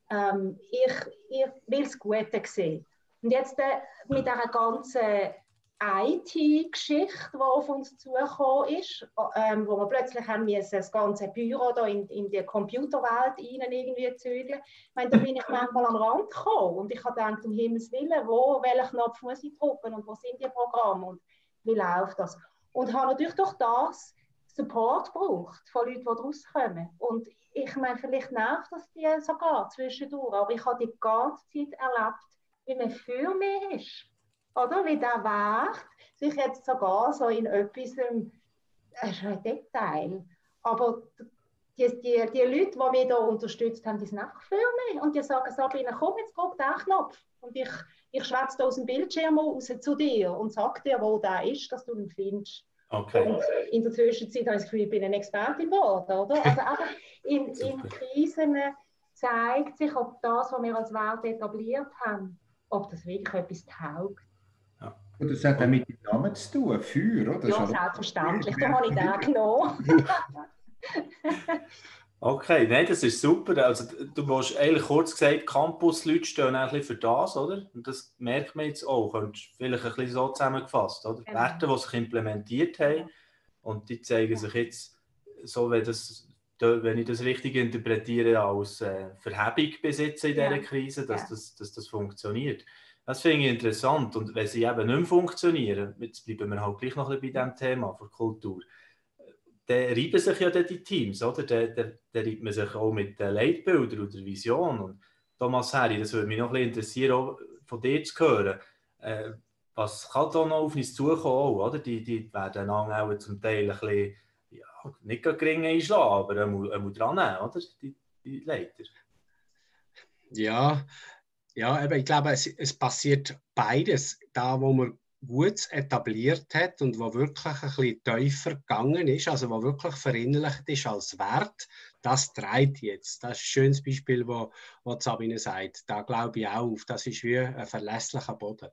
Speaker 4: Ähm, ich, ich will das Gute sehen. Und jetzt äh, mit dieser ganzen IT-Geschichte, die auf uns zugekommen ist, ähm, wo wir plötzlich haben müssen, das ganze Büro da in, in die Computerwelt rein irgendwie zügeln. Ich meine, da bin ich manchmal am Rand gekommen und ich habe gedacht, um Himmels Willen, wo, welchen Knopf muss ich drücken und wo sind die Programme und wie läuft das? Und habe natürlich durch das Support gebraucht von Leuten, die rauskommen. Und ich meine, vielleicht nervt das die sogar zwischendurch, aber ich habe die ganze Zeit erlebt, wie man für mich ist oder wie der Wert sich jetzt sogar so in etwas, ähm, das ist ein Detail, aber die, die, die Leute, die mich hier unterstützt haben, die sind auch für mich und die sagen, Sabine, komm, jetzt drück den Knopf und ich, ich schwätze aus dem Bildschirm raus zu dir und sage dir, wo der ist, dass du ihn findest.
Speaker 1: Okay.
Speaker 4: Und in der Zwischenzeit habe ich das Gefühl, ich bin eine Expertin geworden, oder? Also einfach in, in Krisen zeigt sich, ob das, was wir als Welt etabliert haben, ob das wirklich etwas taugt.
Speaker 3: Und das hat auch mit dem Namen zu tun, Feuer, oder?
Speaker 4: Ja, selbstverständlich, da habe ich den genommen.
Speaker 1: okay, nein, das ist super. Also, du hast eigentlich kurz gesagt, Campus-Leute stehen ein bisschen für das, oder? Und das merkt man jetzt auch. Und vielleicht ein bisschen so zusammengefasst, oder? Genau. Werte, die sich implementiert haben und die zeigen sich jetzt, so wenn, das, wenn ich das richtig interpretiere, als äh, Verhebung besitzen in dieser ja. Krise, dass, ja. das, dass das funktioniert. Das finde ich interessant. Und wenn sie eben nicht funktionieren, jetzt bleiben wir halt gleich noch ein bisschen bei diesem Thema von Kultur, dann reiben sich ja die Teams, oder? Dann, dann, dann man sich auch mit den Leitbildern oder Vision. Und Thomas Herri, das würde mich noch ein interessieren, auch von dir zu hören. Äh, was kann da noch auf uns zukommen, oder? Die, die werden auch zum Teil ein bisschen, ja, nicht gering einschlagen, aber er muss dran nehmen, oder? Die, die Leiter.
Speaker 2: Ja, ja, eben, ich glaube, es, es passiert beides. Da, wo man gut etabliert hat und wo wirklich ein bisschen tiefer gegangen ist, also wo wirklich verinnerlicht ist als Wert, das treibt jetzt. Das ist ein schönes Beispiel, wo, wo Sabine sagt. Da glaube ich auch auf. Das ist wie ein verlässlicher Boden.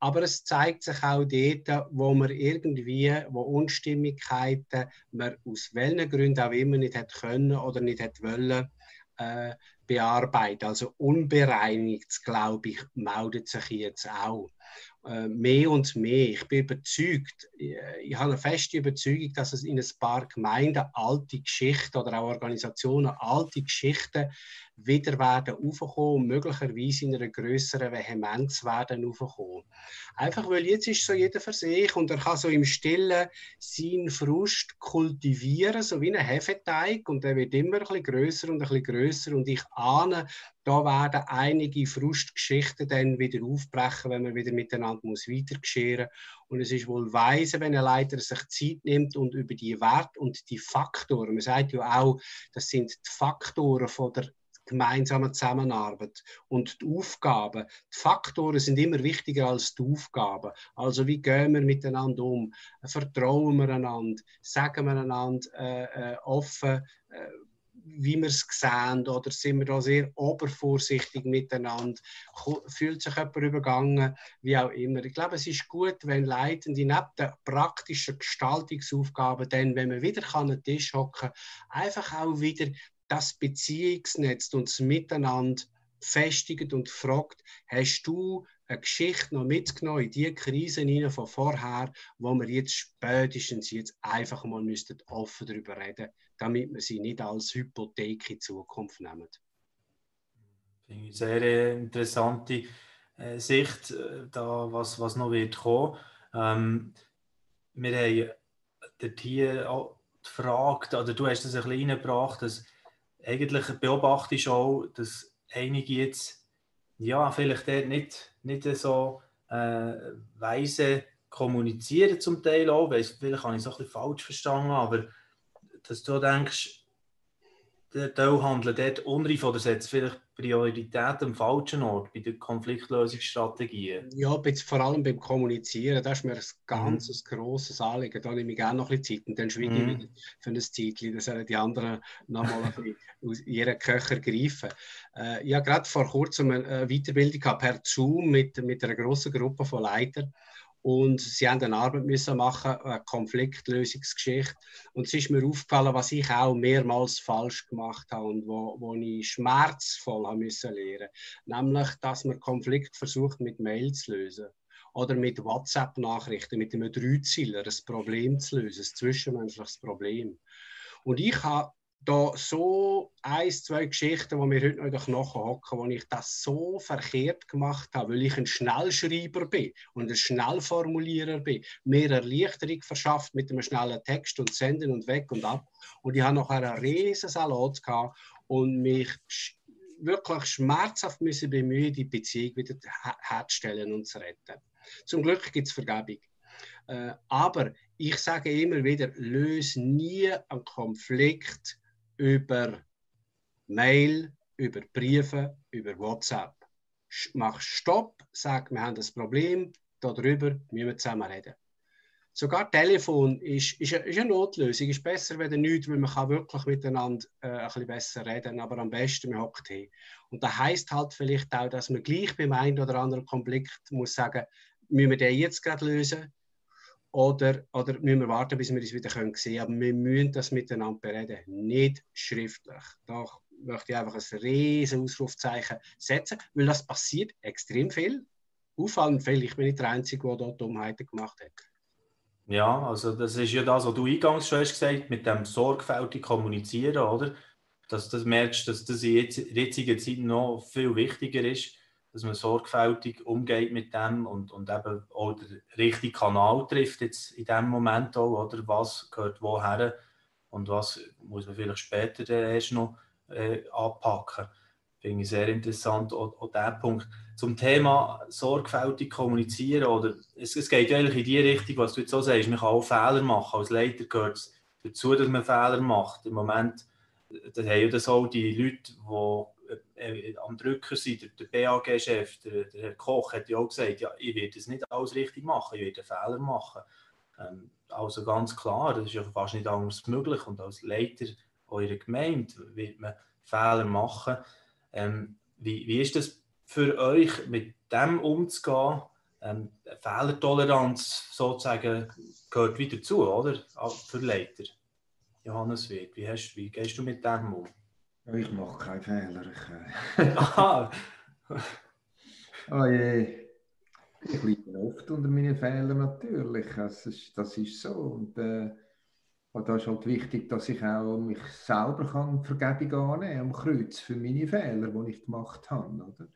Speaker 2: Aber es zeigt sich auch dort, wo man irgendwie, wo Unstimmigkeiten man aus welchen Gründen auch immer nicht hat können oder nicht hat wollen, äh, bearbeiten. Also unbereinigt, glaube ich, meldet sich jetzt auch. Äh, mehr und mehr. Ich bin überzeugt, äh, ich habe eine feste Überzeugung, dass es in ein paar Gemeinden alte Geschichten oder auch Organisationen alte Geschichten wieder werden aufkommen und möglicherweise in einer größeren Vehemenz werden aufkommen. Einfach weil jetzt ist so jeder für sich und er kann so im Stillen seinen Frust kultivieren, so wie ein Hefeteig und der wird immer ein bisschen größer und ein bisschen größer und ich ahne, da werden einige Frustgeschichten dann wieder aufbrechen, wenn man wieder miteinander muss weitergescheren und es ist wohl weise, wenn ein Leiter sich Zeit nimmt und über die Werte und die Faktoren, man sagt ja auch, das sind die Faktoren von der gemeinsamen Zusammenarbeit und die Aufgaben. Die Faktoren sind immer wichtiger als die Aufgaben. Also wie gehen wir miteinander um? Vertrauen wir einander? Sagen wir einander äh, äh, offen? Äh, wie wir es sehen, oder sind wir da sehr obervorsichtig miteinander? Fühlt sich jemand übergangen, wie auch immer. Ich glaube, es ist gut, wenn Leitende neben den praktischen Gestaltungsaufgaben, dann, wenn man wieder an den Tisch hocken einfach auch wieder das Beziehungsnetz und das Miteinander festigt und fragt, hast du eine Geschichte noch mitgenommen in die Krisen von vorher, wo wir jetzt spätestens jetzt einfach mal müssten offen darüber reden, damit wir sie nicht als Hypothek in Zukunft nehmen.
Speaker 1: Finde ich sehr interessante äh, Sicht, äh, da, was, was noch wird kommen. Ähm, wir haben hier auch die Frage, oder du hast das ein bisschen reingebracht, dass eigentlich beobachte ich auch, dass einige jetzt ja, vielleicht nicht, nicht so äh, weise kommunizieren zum Teil auch, weil vielleicht habe ich es ein bisschen falsch verstanden, aber dass du denkst, Teil handeln dort unreif oder setzt vielleicht Priorität am falschen Ort bei den Konfliktlösungsstrategien?
Speaker 2: Ja, vor allem beim Kommunizieren, das ist mir ein ganz mhm. grosses Anliegen. Da nehme ich gerne noch ein bisschen Zeit und dann schweige mhm. ich wieder für ein Zeitchen, dass sollen die anderen nochmal ein bisschen aus ihren Köcher greifen. Äh, ich habe gerade vor kurzem eine Weiterbildung per Zoom mit, mit einer grossen Gruppe von Leitern und sie haben eine Arbeit müssen machen, eine Konfliktlösungsgeschichte. Und es ist mir aufgefallen, was ich auch mehrmals falsch gemacht habe und wo, wo ich schmerzvoll haben müssen lernen. Nämlich, dass man Konflikt versucht mit Mail zu lösen oder mit WhatsApp-Nachrichten, mit einem Dreizieler ein Problem zu lösen, ein zwischenmenschliches Problem. Und ich habe da so ein, zwei Geschichten, die mir heute noch in den Knochen hocken, wo ich das so verkehrt gemacht habe, weil ich ein Schnellschreiber bin und ein Schnellformulierer bin, mir Erleichterung verschafft mit einem schnellen Text und Senden und weg und ab. Und ich habe noch einen riesen Salat gehabt und mich wirklich schmerzhaft müssen bemühen, die Beziehung wieder herzustellen und zu retten. Zum Glück gibt es Vergebung. Äh, aber ich sage immer wieder, löse nie einen Konflikt über Mail, über Briefe, über WhatsApp. Mach Stopp, sag, wir haben das Problem, darüber müssen wir zusammen reden. Sogar Telefon ist, ist, eine, ist eine Notlösung, ist besser als nichts, weil man kann wirklich miteinander äh, ein bisschen besser reden, aber am besten man hockt hin. Und das heisst halt vielleicht auch, dass man gleich beim einen oder anderen Konflikt muss sagen, müssen wir den jetzt gerade lösen oder, oder müssen wir warten, bis wir es wieder sehen können. Aber wir müssen das miteinander bereden, nicht schriftlich. Da möchte ich einfach ein riesiges Ausrufzeichen setzen, weil das passiert extrem viel. Auffallend viel. Ich bin nicht der Einzige, der dort Dummheiten gemacht hat.
Speaker 1: Ja, also das ist ja das, was du eingangs schon hast gesagt, mit dem sorgfältig kommunizieren, oder? Dass du merkst, dass das in der jetzigen Zeit noch viel wichtiger ist dass man sorgfältig umgeht mit dem und, und eben auch den richtigen Kanal trifft jetzt in dem Moment auch, oder was gehört woher und was muss man vielleicht später erst noch äh, anpacken. Finde ich sehr interessant, auch, auch der Punkt. Zum Thema sorgfältig kommunizieren, oder es, es geht eigentlich in die Richtung, was du jetzt so sagst, man kann auch Fehler machen. Als Leiter gehört es dazu, dass man Fehler macht. Im Moment das haben ja das auch die Leute, die äh, am Drücker sind, der, der BAG-Chef, der, Herr Koch, hat ja auch gesagt, ja, ich werde es nicht alles richtig machen, ich werde Fehler machen. Also ganz klar, das ist ja fast nicht anders möglich und als Leiter eurer Gemeinde wird man Fehler machen. Wie, ist das für euch, mit dem umzugehen? Fehlertoleranz sozusagen gehört wieder zu, oder? Für Leiter. Johannes Wirt, wie, wie gehst du mit dem um?
Speaker 3: Ich mache keine Fehler. Ich, äh... Aha! oh je. Ich leide oft unter meinen Fehlern natürlich. Das ist, das ist so. Und, äh, und da ist halt wichtig, dass ich auch mich selber kann Vergebung annehmen am Kreuz für meine Fehler, die ich gemacht habe. Oder?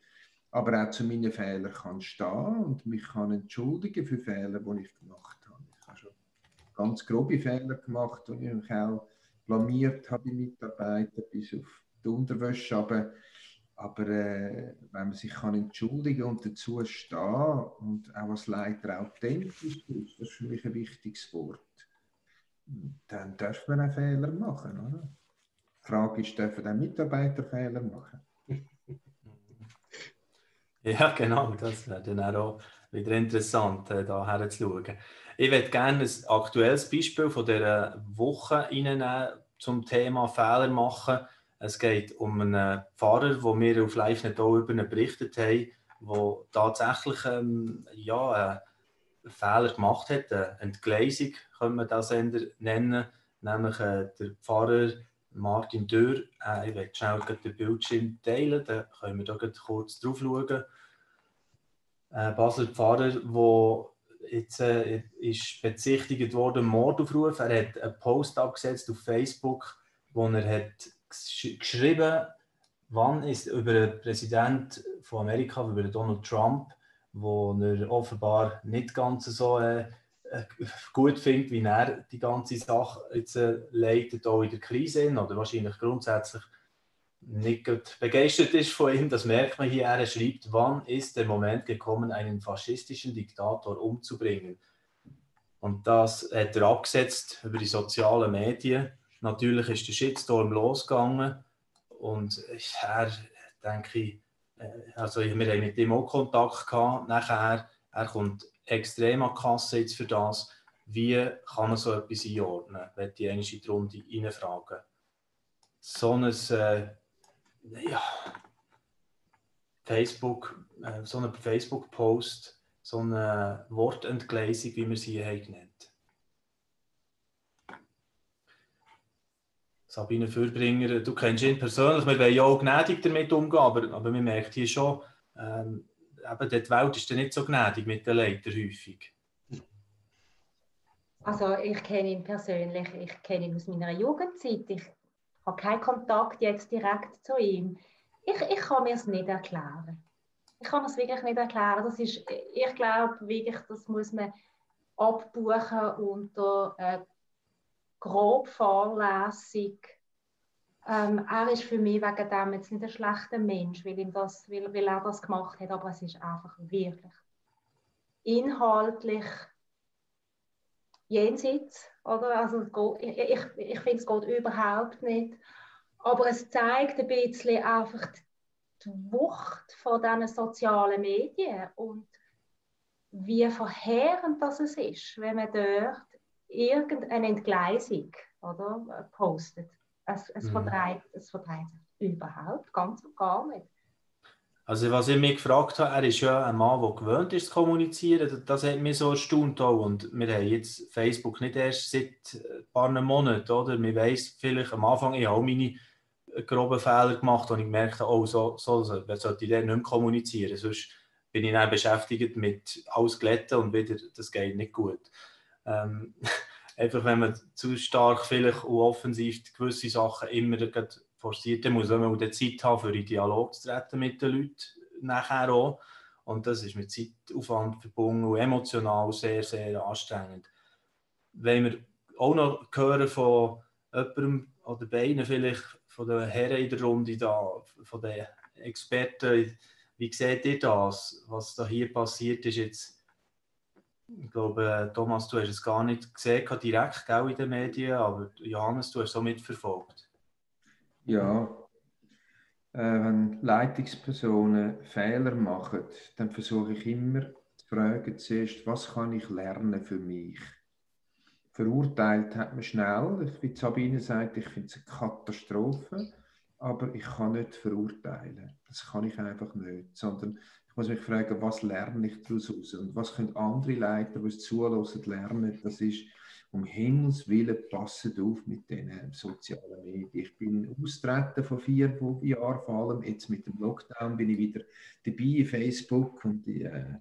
Speaker 3: Aber auch zu meinen Fehlern kann stehen und mich kann entschuldigen für Fehler, die ich gemacht habe. Ich habe schon ganz grobe Fehler gemacht und ich auch blamiert habe, die Mitarbeiter bis auf die Unterwäsche. Aber, aber äh, wenn man sich kann entschuldigen und dazu stehen und auch als Leiter authentisch ist, das ist für mich ein wichtiges Wort. Dann darf man einen Fehler machen. Oder? Die Frage ist, dürfen dann Mitarbeiter Fehler machen?
Speaker 1: Ja, genau, das wäre dann auch wieder interessant, äh, da herzuschauen. Ich würde gerne ein aktuelles Beispiel von dieser Woche zum Thema Fehler machen. Es geht um einen Fahrer, den wir auf live nicht über berichtet haben, der tatsächlich ähm, ja, einen Fehler gemacht hat, eine Entgleisung, könnte man das nennen. Nämlich äh, der Pfarrer Martin Dürr. Äh, ich werde schnell den Bildschirm teilen, da können wir da kurz drauf schauen. Äh, Basler Pfarrer, der jetzt äh, ist bezichtigt worden, Mordaufruf. Er hat einen Post abgesetzt auf Facebook, wo er hat geschrieben, wann ist über den Präsident von Amerika, über Donald Trump, wo er offenbar nicht ganz so äh, äh, gut findet, wie er die ganze Sache jetzt äh, leitet, auch in der Krise, oder wahrscheinlich grundsätzlich nicht begeistert ist von ihm. Das merkt man hier. Er schreibt, wann ist der Moment gekommen, einen faschistischen Diktator umzubringen? Und das hat er abgesetzt über die sozialen Medien. Natürlich ist der Shitstorm losgegangen. Und er, denke ich, äh, also wir haben mit ihm auch Kontakt gehabt. Nachher, er kommt extrem an die Kasse jetzt für das. Wie kann man so etwas einordnen, wenn die in die Runde reinfragen? So ein, äh, ja, Facebook, äh, so ein Facebook-Post, so eine Wortentgleisung, wie wir sie haben genannt. Sabine Fürbringer, du kennst ihn persönlich, wir wollen ja auch gnädig damit umgehen, aber, aber man merkt hier schon, ähm, eben die Welt ist nicht so gnädig mit den Leitern häufig.
Speaker 4: Also ich kenne ihn persönlich, ich kenne ihn aus meiner Jugendzeit, ich habe keinen Kontakt jetzt direkt zu ihm. Ich, ich kann mir es nicht erklären. Ich kann es wirklich nicht erklären. Das ist, ich glaube wirklich, das muss man abbuchen unter äh, grob Fahrlässig. Ähm, er ist für mich wegen dem jetzt nicht ein schlechter Mensch, weil, ihm das, weil, weil er das gemacht hat, aber es ist einfach wirklich inhaltlich jenseits. Oder? Also, ich ich, ich finde, es geht überhaupt nicht. Aber es zeigt ein bisschen einfach die Wucht von diesen sozialen Medien und wie verheerend das ist, wenn man dort irgendeine Entgleisung oder, postet. Es, es, mhm. vertreibt, es vertreibt sich überhaupt ganz und gar nicht.
Speaker 1: Also was ich mich gefragt habe, er ist ja ein Mann, der gewöhnt ist zu kommunizieren. Das hat mich so erstaunt auch. Und wir haben jetzt Facebook nicht erst seit ein paar Monaten, oder? Wir weiss vielleicht am Anfang, ich habe meine groben Fehler gemacht und ich gemerkt habe, oh, so, so sollte ich dort nicht mehr kommunizieren. Sonst bin ich dann beschäftigt mit alles glätten und wieder, das geht nicht gut. Ähm, einfach wenn man zu stark vielleicht und offensiv gewisse Sachen immer forciert, dann muss man auch die Zeit haben, für einen Dialog zu treten mit den Leuten nachher auch. Und das ist mit Zeitaufwand verbunden und emotional sehr, sehr anstrengend. Wenn wir auch noch hören von jemandem oder beiden vielleicht von den Herren in der Runde da, von den Experten, wie seht ihr das, was da hier passiert ist jetzt ich glaube, Thomas, du hast es gar nicht gesehen, direkt gell, in den Medien, aber Johannes, du hast es auch mitverfolgt.
Speaker 3: Ja, äh, wenn Leitungspersonen Fehler machen, dann versuche ich immer zu fragen zuerst, was kann ich lernen für mich? Verurteilt hat man schnell, wie Sabine sagt, ich finde es eine Katastrophe, aber ich kann nicht verurteilen. Das kann ich einfach nicht, sondern muss mich fragen, was lerne ich daraus und was können andere Leiter, die es zulassen, lernen. Das ist um Himmels Willen, passet auf mit den sozialen Medien. Ich bin austreten von vier Jahren vor allem. Jetzt mit dem Lockdown bin ich wieder dabei in Facebook und die, äh,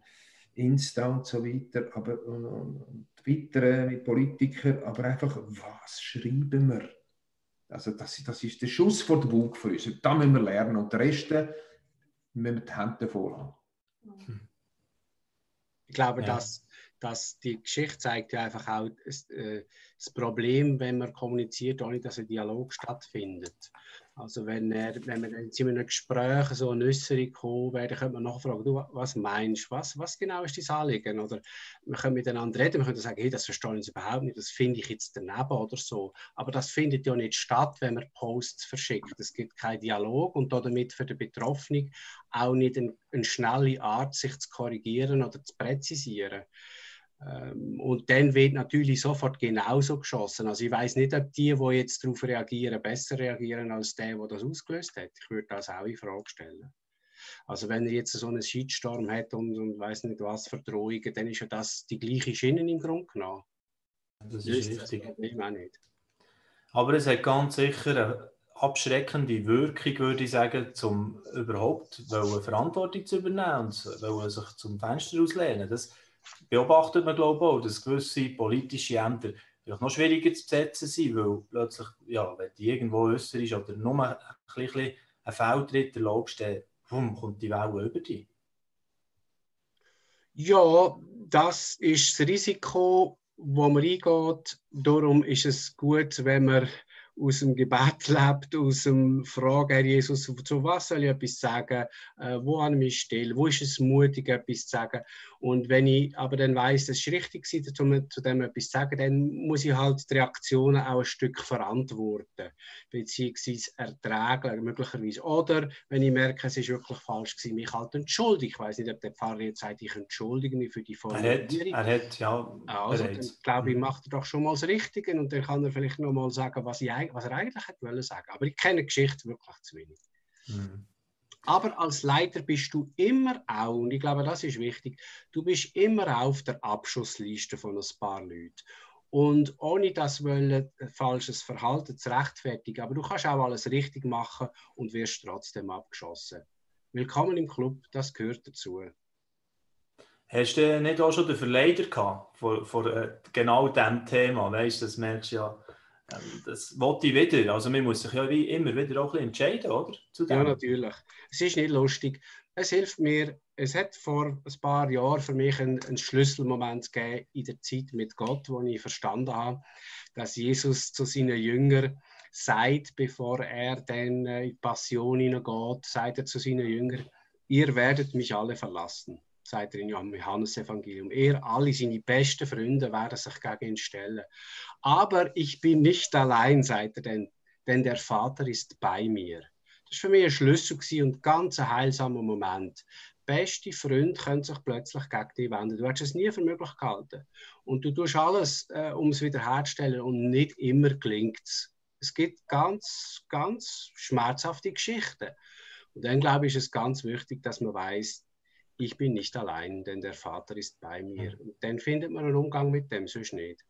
Speaker 3: Insta und so weiter. Aber und, und Twitter mit Politikern. Aber einfach, was schreiben wir? Also das, das ist der Schuss vor der Bug für uns. Und da müssen wir lernen. Und der Rest müssen wir die Hände davor haben.
Speaker 2: Ich glaube, ja. dass, dass die Geschichte zeigt ja einfach auch das, äh, das Problem, wenn man kommuniziert, ohne dass ein Dialog stattfindet. Also wenn, er, wenn man in einem Gespräch so eine Äußerung wäre, dann könnte man nachfragen, du, was meinst du, was, was genau ist dein Anliegen? Oder wir können miteinander reden, wir können sagen, hey, das verstehe ich überhaupt nicht, das finde ich jetzt daneben oder so. Aber das findet ja nicht statt, wenn man Posts verschickt. Es gibt keinen Dialog und damit für den Betroffenen auch nicht eine, eine schnelle Art, sich zu korrigieren oder zu präzisieren. Ähm, und dann wird natürlich sofort genauso geschossen. Also ich weiß nicht, ob die, die jetzt darauf reagieren, besser reagieren als der, der das ausgelöst hat. Ich würde das auch in Frage stellen. Also wenn er jetzt so einen Shitstorm hat und, und weiß nicht was für Drohungen, dann ist ja das die gleiche Schiene im Grunde genommen.
Speaker 1: Das ist das richtig. Das nicht. Aber es hat ganz sicher eine abschreckende Wirkung, würde ich sagen, um überhaupt Verantwortung zu übernehmen und sich zum Fenster auslehnen. Das, beobachtet man glaube ich auch, dass gewisse politische Ämter vielleicht noch schwieriger zu besetzen sind, weil plötzlich, ja, wenn die irgendwo äußer ist oder nur ein bisschen ein Feldtritt erlaubst, dann boom, kommt die Welle über dich.
Speaker 2: Ja, das ist das Risiko, wo man eingeht. Darum ist es gut, wenn man aus dem Gebet lebt, aus dem Fragen, Herr Jesus, zu was soll ich etwas sagen, äh, wo an mich still, wo ist es mutig, etwas zu sagen. Und wenn ich aber dann weiß, das ist richtig, um zu dem etwas zu sagen, dann muss ich halt die Reaktionen auch ein Stück verantworten, beziehungsweise ertragen, möglicherweise. Oder wenn ich merke, es ist wirklich falsch gewesen, mich halt entschuldigen. Ich weiß nicht, ob der Pfarrer jetzt sagt, ich entschuldige mich für die
Speaker 1: Formulierung. Er hat, er hat ja.
Speaker 2: Also, dann glaube ich, macht er doch schon mal das Richtige und dann kann er vielleicht noch mal sagen, was, ich, was er eigentlich hätte wollen sagen. Aber ich kenne die Geschichte wirklich zu wenig. Mhm. Aber als Leiter bist du immer auch, und ich glaube, das ist wichtig, du bist immer auf der Abschussliste von ein paar Leuten. Und ohne das wollen, falsches Verhalten zu rechtfertigen, aber du kannst auch alles richtig machen und wirst trotzdem abgeschossen. Willkommen im Club, das gehört dazu.
Speaker 1: Hast du nicht auch schon den Verleider gehabt vor, vor äh, genau diesem Thema? Weißt du, das merkst du ja das wollte ich wieder. Also man muss sich ja wie immer wieder auch ein bisschen entscheiden, oder?
Speaker 2: Ja, natürlich. Es ist nicht lustig. Es hilft mir, es hat vor ein paar Jahren für mich einen, einen Schlüsselmoment gegeben in der Zeit mit Gott, wo ich verstanden habe, dass Jesus zu seinen Jüngern sagt, bevor er dann in die Passion hineingeht, sagt er zu seinen Jüngern, ihr werdet mich alle verlassen sagt er in Johannes-Evangelium. Er, alle seine besten Freunde werden sich gegen ihn stellen. Aber ich bin nicht allein, sagt er denn, denn der Vater ist bei mir. Das war für mich ein Schlüssel und ganz ein heilsamer Moment. Beste Freunde können sich plötzlich gegen dich wenden. Du hast es nie für möglich gehalten. Und du tust alles, äh, um es wiederherzustellen und nicht immer gelingt es. Es gibt ganz, ganz schmerzhafte Geschichten. Und dann, glaube ich, ist es ganz wichtig, dass man weiß, ich bin nicht allein, denn der Vater ist bei mir. Und dann findet man einen Umgang mit dem, sonst nicht.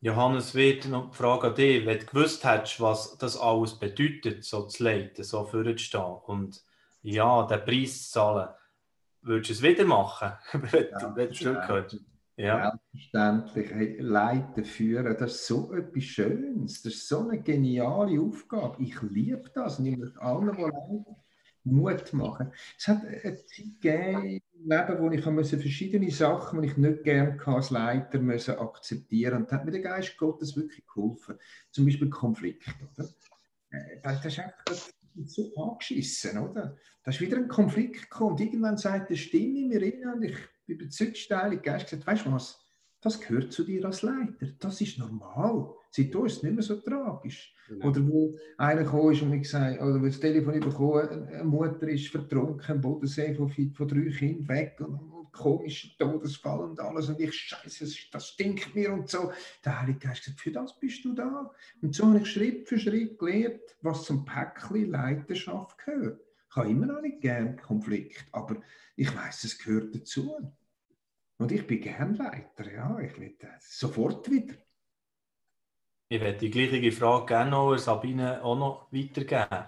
Speaker 1: Johannes, wird noch die Frage an dich, wenn du gewusst hättest, was das alles bedeutet, so zu leiten, so vorzustehen und ja, den Preis zu zahlen, würdest du es wieder machen, wenn, ja, du
Speaker 3: Ja. Selbstverständlich. Hey, leiten, führen, das ist so etwas Schönes. Das ist so eine geniale Aufgabe. Ich liebe das. Und ich möchte allen, die leiten, Mut machen. Es hat eine Zeit gegeben Leben, wo ich verschiedene Sachen, die ich nicht gerne als Leiter müssen akzeptieren Und da hat mir der Geist Gottes wirklich geholfen. Zum Beispiel Konflikt. Oder? Äh, das ist einfach so angeschissen, oder? Da ist wieder ein Konflikt gekommen. Und irgendwann sagt eine Stimme in mir und ich bin überzeugt, steil, Geist gesagt, weißt du was? Das gehört zu dir als Leiter. Das ist normal. Seitdem ist es nicht mehr so tragisch. Genau. Oder wo einer gekommen ist und mir gesagt oder wo das Telefon bekommen, eine Mutter ist vertrunken Bodensee von, von drei Kindern weg und, und komischer Todesfall und alles. Und ich, Scheiße, das stinkt mir und so. Der Heilige Geist gesagt, für das bist du da. Und so habe ich Schritt für Schritt gelernt, was zum Päckchen Leiterschaft gehört. Ich habe immer noch nicht gern Konflikt, aber ich weiß, es gehört dazu. Und ich bin gern Leiter, ja, ich will sofort wieder.
Speaker 1: Ich werde die gleiche Frage gerne noch Sabine auch noch weitergeben.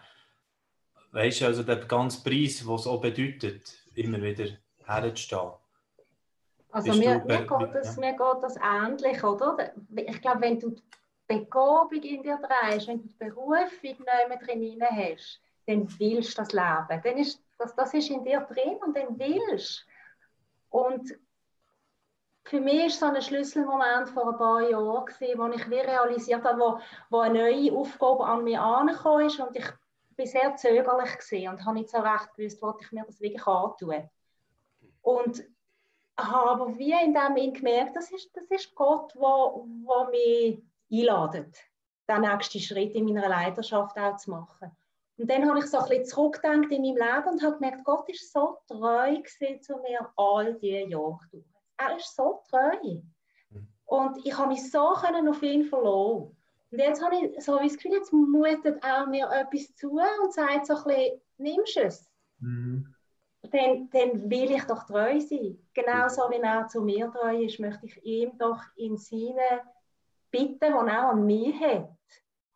Speaker 1: Weißt du, also der ganze Preis, was es auch bedeutet, immer wieder herzustehen.
Speaker 4: Also mir, mir, geht das, ja. mir geht das ähnlich, oder? Ich glaube, wenn du die Begabung in dir drehst, wenn du die Berufung nicht drin hast, dann willst du das leben. Dann ist, das, das ist in dir drin und dann willst Und für mich war so ein Schlüsselmoment vor ein paar Jahren, gewesen, wo ich wie realisiert habe, wo, wo eine neue Aufgabe an mich angekommen ist und ich war sehr zögerlich und habe nicht so recht gewusst, wollte ich mir das wirklich antun. Und habe wie in dem Moment gemerkt, das ist, das ist Gott, der wo, wo mich einladet, den nächsten Schritt in meiner Leidenschaft auch zu machen. Und dann habe ich so ein bisschen zurückgedacht in meinem Leben und habe gemerkt, Gott ist so treu zu mir all diese Jahre durch er ist so treu. Und ich habe mich so können auf ihn verlassen. Und jetzt habe ich so das Gefühl, jetzt mutet er mir etwas zu und sagt so ein bisschen, nimmst du es? Mhm. Dann, dann will ich doch treu sein. Genauso wie er zu mir treu ist, möchte ich ihm doch in seine Bitten, die er an mich hat,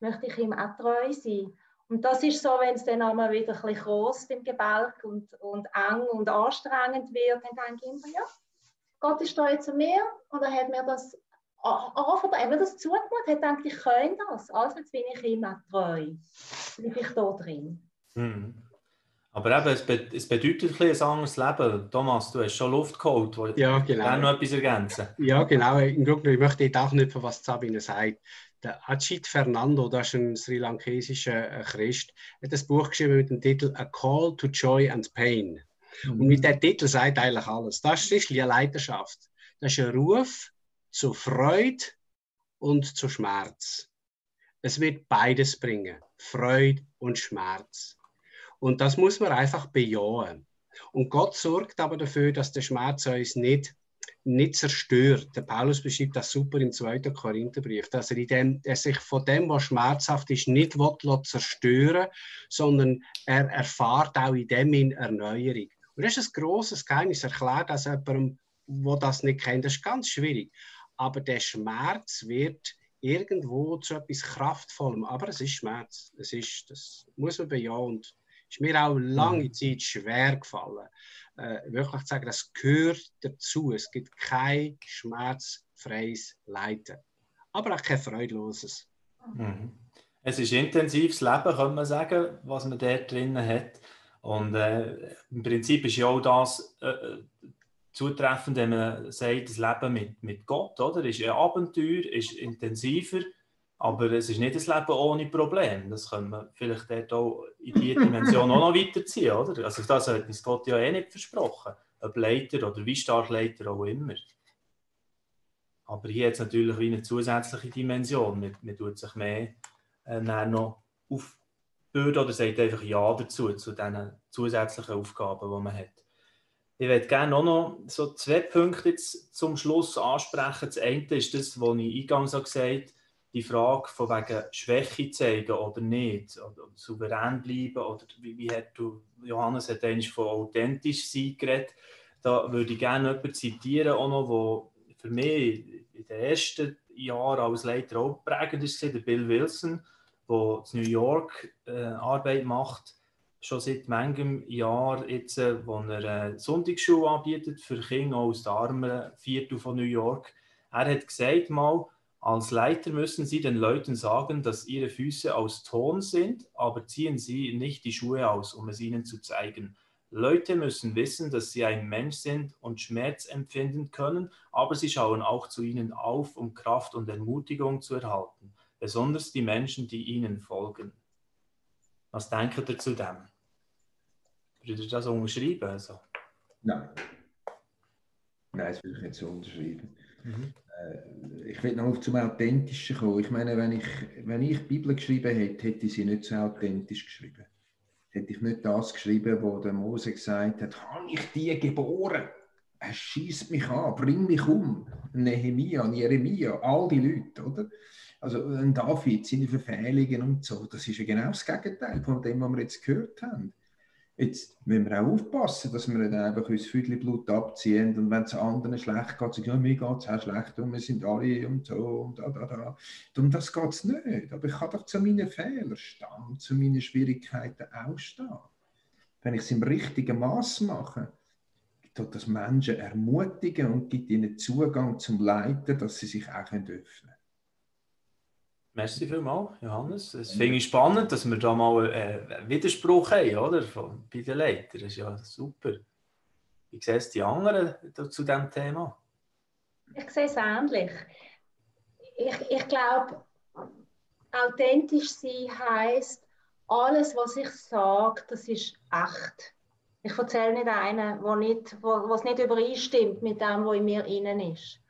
Speaker 4: möchte ich ihm auch treu sein. Und das ist so, wenn es dann einmal wieder ein bisschen groß im Gebälk und, und eng und anstrengend wird, dann denke ich immer, ja, Gott ist treu zu mir und er hat mir das anvertraut, er hat mir das zugemacht, hat gedacht, ich kann das. Also jetzt bin ich ihm auch treu. Bin ich da drin.
Speaker 1: Mhm. Aber eben, es, be es bedeutet ein, ein anderes Leben. Thomas, du hast schon Luft geholt.
Speaker 2: Ja, genau.
Speaker 1: noch etwas ergänzen?
Speaker 2: Ja, genau. Im Grunde, ich möchte auch nicht, was Sabine sagt. Der Ajit Fernando, das ist ein sri lankesischer äh, Christ, hat ein Buch geschrieben mit dem Titel A Call to Joy and Pain. Mhm. Und mit dem Titel sagt eigentlich alles. Das ist die Leidenschaft. Das ist ein Ruf zu Freude und zu Schmerz. Es wird beides bringen, Freude und Schmerz. Und das muss man einfach bejahen. Und Gott sorgt aber dafür, dass der Schmerz uns nicht nicht zerstört. Der Paulus beschreibt das super im 2. Korintherbrief, dass er, in dem, er sich von dem, was schmerzhaft ist, nicht will, zerstören sondern er erfahrt auch in dem in Erneuerung. Und das ist ein grosses Geheimnis. Erklärt das jemandem, der das nicht kennt. Das ist ganz schwierig. Aber der Schmerz wird irgendwo zu etwas Kraftvollem. Aber es ist Schmerz. Es ist, das muss man bejahen. Ist mir auch lange mhm. Zeit schwer gefallen äh, wirklich zu sagen, das gehört dazu. Es gibt kein schmerzfreies Leiden, aber auch kein freudloses.
Speaker 1: Mhm. Es ist intensives Leben, kann man sagen, was man dort drinnen hat. Und äh, im Prinzip ist ja auch das äh, zutreffend, wenn man sagt, das Leben mit, mit Gott, oder? Ist ein Abenteuer, ist intensiver aber es ist nicht ein Leben ohne Probleme. Das können wir vielleicht dort auch in diese Dimension auch noch weiterziehen. Oder? Also das hat uns Gott ja eh nicht versprochen. Ob Leiter oder wie stark Leiter auch immer. Aber hier hat es natürlich eine zusätzliche Dimension. Man, man tut sich mehr äh, noch aufbürden oder sagt einfach Ja dazu, zu diesen zusätzlichen Aufgaben, die man hat. Ich würde gerne auch noch so zwei Punkte jetzt zum Schluss ansprechen. Das eine ist das, was ich eingangs gesagt habe, die Frage von wegen Schwäche zeigen oder nicht, oder souverän bleiben, oder wie, wie hat du, Johannes hat eigentlich von authentisch sein geredet, da würde ich gerne jemanden zitieren, auch noch, wo für mich in den ersten Jahren als Leiter auch prägend ist, der Bill Wilson, der in New York äh, Arbeit macht, schon seit manchem Jahr jetzt, äh, wo er äh, Sonntagsschule anbietet für Kinder aus den armen Viertel von New York. Er hat gesagt mal, als Leiter müssen Sie den Leuten sagen, dass ihre Füße aus Ton sind, aber ziehen Sie nicht die Schuhe aus, um es ihnen zu zeigen. Leute müssen wissen, dass sie ein Mensch sind und Schmerz empfinden können, aber sie schauen auch zu ihnen auf, um Kraft und Ermutigung zu erhalten, besonders die Menschen, die ihnen folgen. Was denkt ihr zu dem? Würdet ihr das unterschreiben? Also?
Speaker 3: Nein. Nein, das würde ich nicht so unterschreiben. Mhm. Äh, ich will noch zum Authentischen kommen. Ich meine, wenn ich, wenn ich die Bibel geschrieben hätte, hätte ich sie nicht so authentisch geschrieben. Hätte ich nicht das geschrieben, wo der Mose gesagt hat, habe ich die geboren? Er schießt mich an, bring mich um. Nehemiah, Jeremia, all die Leute, oder? Also ein David, seine Verfehlungen und so, das ist ja genau das Gegenteil von dem, was wir jetzt gehört haben. Jetzt müssen wir auch aufpassen, dass wir nicht einfach uns Füdli Blut abziehen und wenn es anderen schlecht geht, sagen, ja, mir geht es auch schlecht und wir sind alle und so und da, da, da. Um das geht es nicht. Aber ich kann doch zu meinen Fehlern stehen, zu meinen Schwierigkeiten auch stehen. Wenn ich es im richtigen Maß mache, tut das Menschen ermutigen und gibt ihnen Zugang zum Leiten, dass sie sich auch öffnen können.
Speaker 1: Merci vielmals, Johannes. Es finde ich spannend, dass wir da mal einen Widerspruch haben, oder? Von, bei den Leitern. Das ist ja super. Wie sehen es die anderen zu diesem Thema?
Speaker 4: Ich sehe es ähnlich. Ich, ich glaube, authentisch sein heisst, alles, was ich sage, das ist echt. Ich erzähle nicht einen, wo nicht, wo, was nicht übereinstimmt mit dem, was in mir innen ist.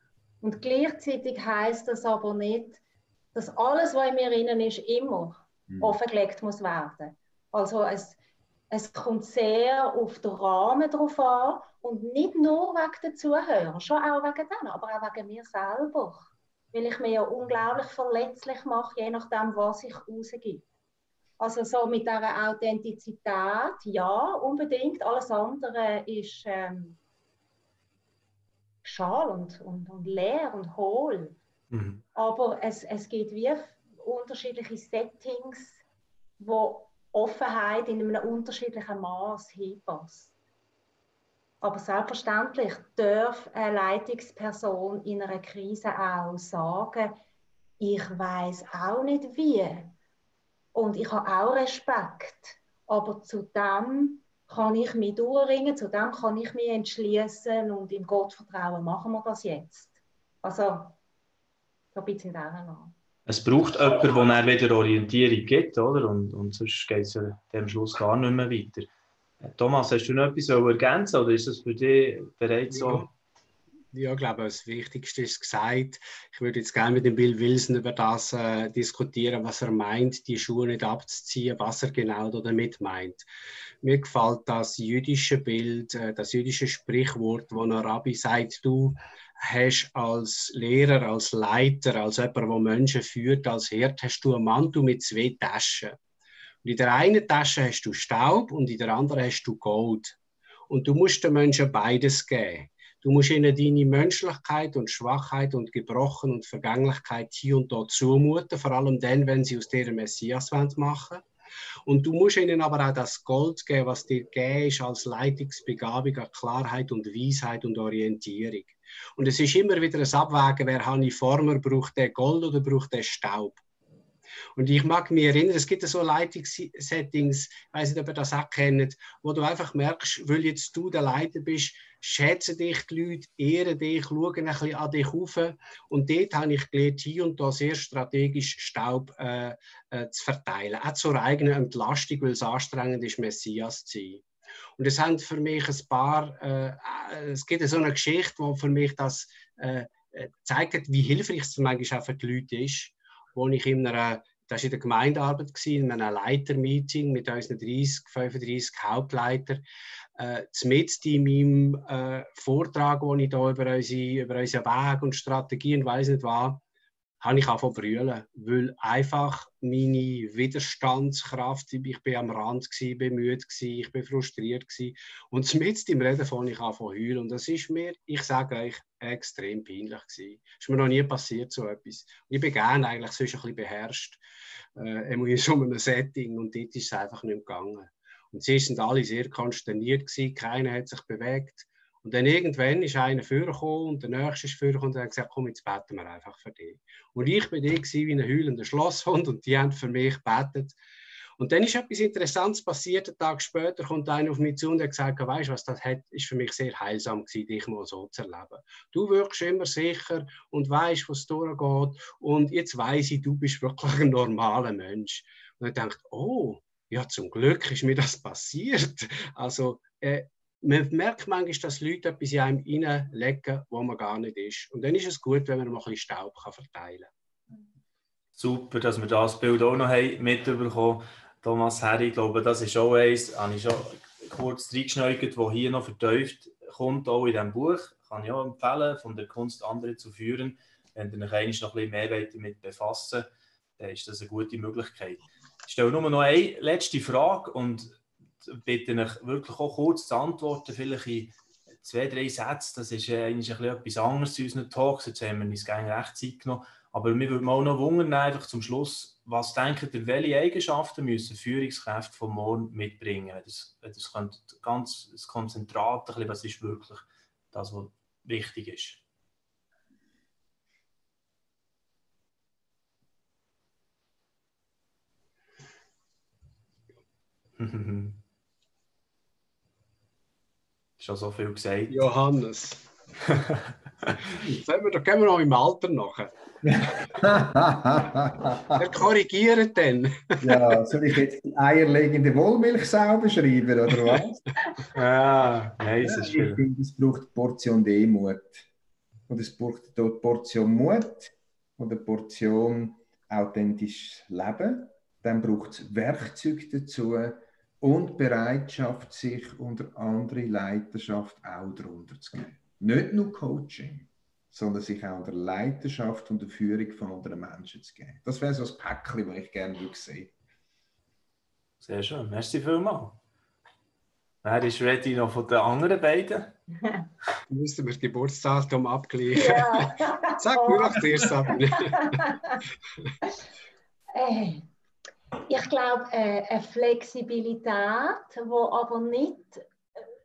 Speaker 4: Und gleichzeitig heisst das aber nicht, dass alles, was in mir innen ist, immer mhm. offengelegt muss werden. Also es, es kommt sehr auf den Rahmen drauf an und nicht nur wegen der Zuhörer, schon auch wegen denen, aber auch wegen mir selber. Weil ich mich ja unglaublich verletzlich mache, je nachdem, was ich rausgebe. Also so mit dieser Authentizität, ja, unbedingt. Alles andere ist ähm, schal und, und, und leer und hohl. Mhm. Aber es, es gibt wie unterschiedliche Settings, wo Offenheit in einem unterschiedlichen Maß hinpasst. Aber selbstverständlich darf eine Leitungsperson in einer Krise auch sagen, ich weiß auch nicht wie. Und ich habe auch Respekt. Aber zu dem kann ich mich durchringen, zu dem kann ich mich entschließen und im Gottvertrauen machen wir das jetzt. Also so ein bisschen daran an.
Speaker 1: es braucht jemanden, der dann wieder Orientierung gibt, oder? Und, und sonst geht es ja am Schluss gar nicht mehr weiter. Thomas, hast du noch etwas ergänzen oder ist das für dich bereits so?
Speaker 2: Ja, ich glaube, das Wichtigste ist gesagt. Ich würde jetzt gerne mit dem Bill Wilson über das äh, diskutieren, was er meint, die Schuhe nicht abzuziehen, was er genau damit meint. Mir gefällt das jüdische Bild, äh, das jüdische Sprichwort, wo ein Rabbi sagt, du hast als Lehrer, als Leiter, als jemand, der Menschen führt, als Herd, hast du einen Mantel mit zwei Taschen. Und in der einen Tasche hast du Staub und in der anderen hast du Gold. Und du musst den Menschen beides geben. Du musst ihnen deine Menschlichkeit und Schwachheit und Gebrochen und Vergänglichkeit hier und dort zumuten, vor allem dann, wenn sie aus deren Messias machen. Und du musst ihnen aber auch das Gold geben, was dir gegeben ist als Leitungsbegabung an Klarheit und Weisheit und Orientierung. Und es ist immer wieder ein Abwägen, wer habe ich Former, braucht der Gold oder braucht der Staub. Und ich mag mich erinnern, es gibt so Leitungssettings, ich weiß nicht, ob ihr das auch kennt, wo du einfach merkst, weil jetzt du der Leiter bist, schätzen dich die Leute, ehren dich, schauen ein bisschen an dich rauf. Und dort habe ich gelernt, hier und da sehr strategisch Staub äh, äh, zu verteilen. Auch zur eigenen Entlastung, weil es anstrengend ist, Messias zu sein. Und es haben für mich ein paar, äh, es gibt so eine Geschichte, wo für mich das äh, äh zeigt, wie hilfreich es manchmal auch für die Leute ist, wo ich in einer das war in der Gemeindearbeit, in einem Leitermeeting mit unseren 30, 35 Hauptleitern. Äh, mit in meinem äh, Vortrag, den ich hier über, unsere, über unseren Weg und Strategien, weiß nicht was, habe ich zu brüllen, weil einfach meine Widerstandskraft, ich bin am Rand, bin müde, gewesen, ich bin frustriert gewesen. und mit im Reden von ich an zu heulen und das ist mir, ich sage euch, extrem peinlich gewesen. Es ist mir noch nie passiert so etwas. Und ich bin gerne eigentlich sonst ein bisschen beherrscht, äh, in so einem Setting und dort ist es einfach nicht gegangen. Und sie sind alle sehr konsterniert gewesen, keiner hat sich bewegt. Und dann irgendwann ist einer vorgekommen und der nächste ist vorgekommen und hat gesagt, komm, jetzt beten wir einfach für dich. Und ich bin die wie ein heulender Schlosshund und die haben für mich gebetet. Und dann ist etwas Interessantes passiert. Einen Tag später kommt einer auf mich zu und hat gesagt, weißt du was, das hat, ist für mich sehr heilsam gewesen, dich mal so zu erleben. Du wirkst immer sicher und weißt, was durchgeht. Und jetzt weiß ich, du bist wirklich ein normaler Mensch. Und ich dachte, oh, ja, zum Glück ist mir das passiert. Also, äh, man merkt manchmal, dass Leute etwas in einem reinlegen, wo man gar nicht ist. Und dann ist es gut, wenn man mal ein bisschen Staub kann verteilen kann.
Speaker 1: Super, dass wir das Bild auch noch haben mitbekommen Thomas Herri, ich glaube, das ist auch eins, habe ich schon kurz reingeschneugert, wo hier noch vertieft kommt, auch in diesem Buch. Kann ich auch empfehlen, von der Kunst andere zu führen. Wenn ihr euch noch ein bisschen mehr damit befassen dann ist das eine gute Möglichkeit. Ich stelle nur noch eine letzte Frage und bitte euch wirklich auch kurz zu antworten, vielleicht in zwei, drei Sätzen. Das ist eigentlich ein etwas anderes in unseren Talks. Jetzt haben wir uns gerne recht Zeit genommen. Aber mir würde auch noch wundern, einfach zum Schluss, was denkt ihr, welche Eigenschaften müssen Führungskräfte von morgen mitbringen? Das, das könnt ganz das Konzentrat, ein bisschen, was ist wirklich das, was wichtig ist? Schon so viel gesagt.
Speaker 2: Johannes. Sollen wir, da gehen wir noch im Alter nachher. Wir korrigieren dann.
Speaker 3: ja, soll ich jetzt die eierlegende Wollmilchsau beschreiben, oder was?
Speaker 1: ja, nein, das ist
Speaker 3: Ich finde, es braucht eine Portion Demut. Und es braucht dort eine Portion Mut und eine Portion authentisches Leben. Dann braucht es Werkzeuge dazu, und Bereitschaft, sich unter andere Leiterschaft auch darunter zu geben. Nicht nur Coaching, sondern sich auch unter Leiterschaft und der Führung von anderen Menschen zu geben. Das wäre so ein Päckchen, das ich gerne sehen
Speaker 1: Sehr schön. Merci vielmals. Wer ist ready noch von den anderen beiden?
Speaker 2: Müssen wir das Geburtsdatum abgleichen? Ja. Sag mir nach dir, Sabine.
Speaker 4: Äh, ich glaube, äh, eine Flexibilität, wo aber nicht,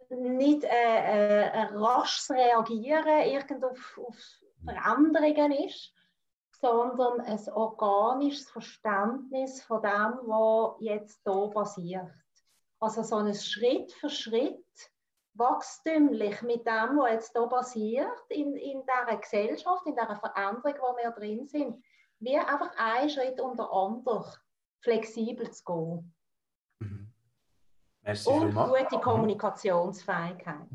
Speaker 4: nicht äh, äh, ein rasches Reagieren irgend auf, auf Veränderungen ist, sondern ein organisches Verständnis von dem, was jetzt hier passiert. Also so ein Schritt für Schritt wachstümlich mit dem, was jetzt hier passiert in, in dieser Gesellschaft, in dieser Veränderung, wo wir drin sind, wie einfach einen Schritt unter anderen flexibel zu gehen. Mhm. Merci und gute mhm. Kommunikationsfähigkeit.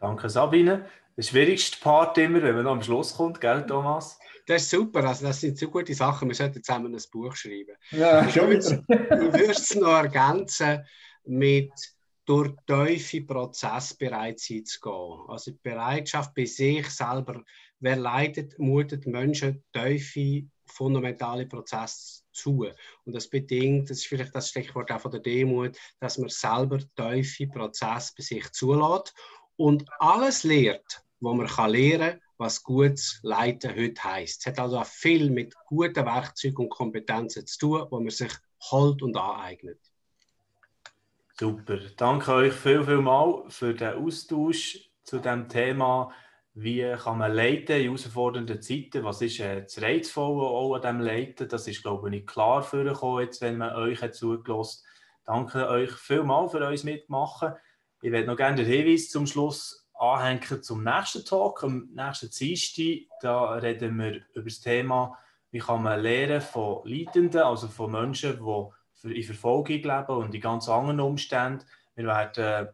Speaker 1: Danke, Sabine. Der schwierigste Part immer, wenn man noch am Schluss kommt, gell, Thomas?
Speaker 2: Das ist super, also das sind so gute Sachen, wir sollten zusammen ein Buch schreiben. Ja, schon wieder. Ich würde es noch ergänzen mit durch tiefe Prozess bereit sein zu gehen. Also die Bereitschaft bei sich selber, wer leidet, mutet Menschen tiefe, fundamentale Prozesse zu. Und das bedingt, das ist vielleicht das Stichwort auch von der Demut, dass man selber tiefe Prozesse bei sich zulässt und alles lehrt, was man kann lernen was gutes Leiten heute heisst. Es hat also auch viel mit guten Werkzeugen und Kompetenzen zu tun, wo man sich holt und aneignet.
Speaker 1: Super. Danke euch viel, viel mal für den Austausch zu dem Thema. Wie kann man leiten in herausfordernden Zeiten? Was ist äh, das Reizvolle auch an diesem Leiten? Das ist, glaube ich, nicht klar vorgekommen, jetzt, wenn man euch hat zugelassen Danke euch vielmals für euch Mitmachen. Ich werde noch gerne den Hinweis zum Schluss anhängen zum nächsten Talk. Am nächsten Dienstag da reden wir über das Thema, wie kann man lernen von Leitenden, also von Menschen, die in Verfolgung leben und in ganz anderen Umständen. Wir werden äh,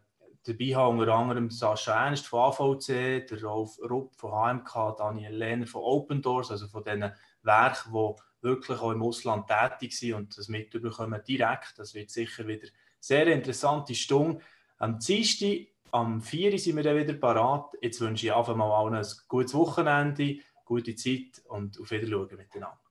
Speaker 1: dabei haben unter anderem Sascha Ernst von AVC, der Rolf Rupp von HMK, Daniel Lehner von Open Doors, also von diesen Werken, die wirklich auch im Ausland tätig sind und das mitbekommen direkt. Das wird sicher wieder eine sehr interessante Stunde. Am Dienstag am 4. sind wir dann wieder parat. Jetzt wünsche ich einfach mal allen ein gutes Wochenende, gute Zeit und auf Wiedersehen miteinander.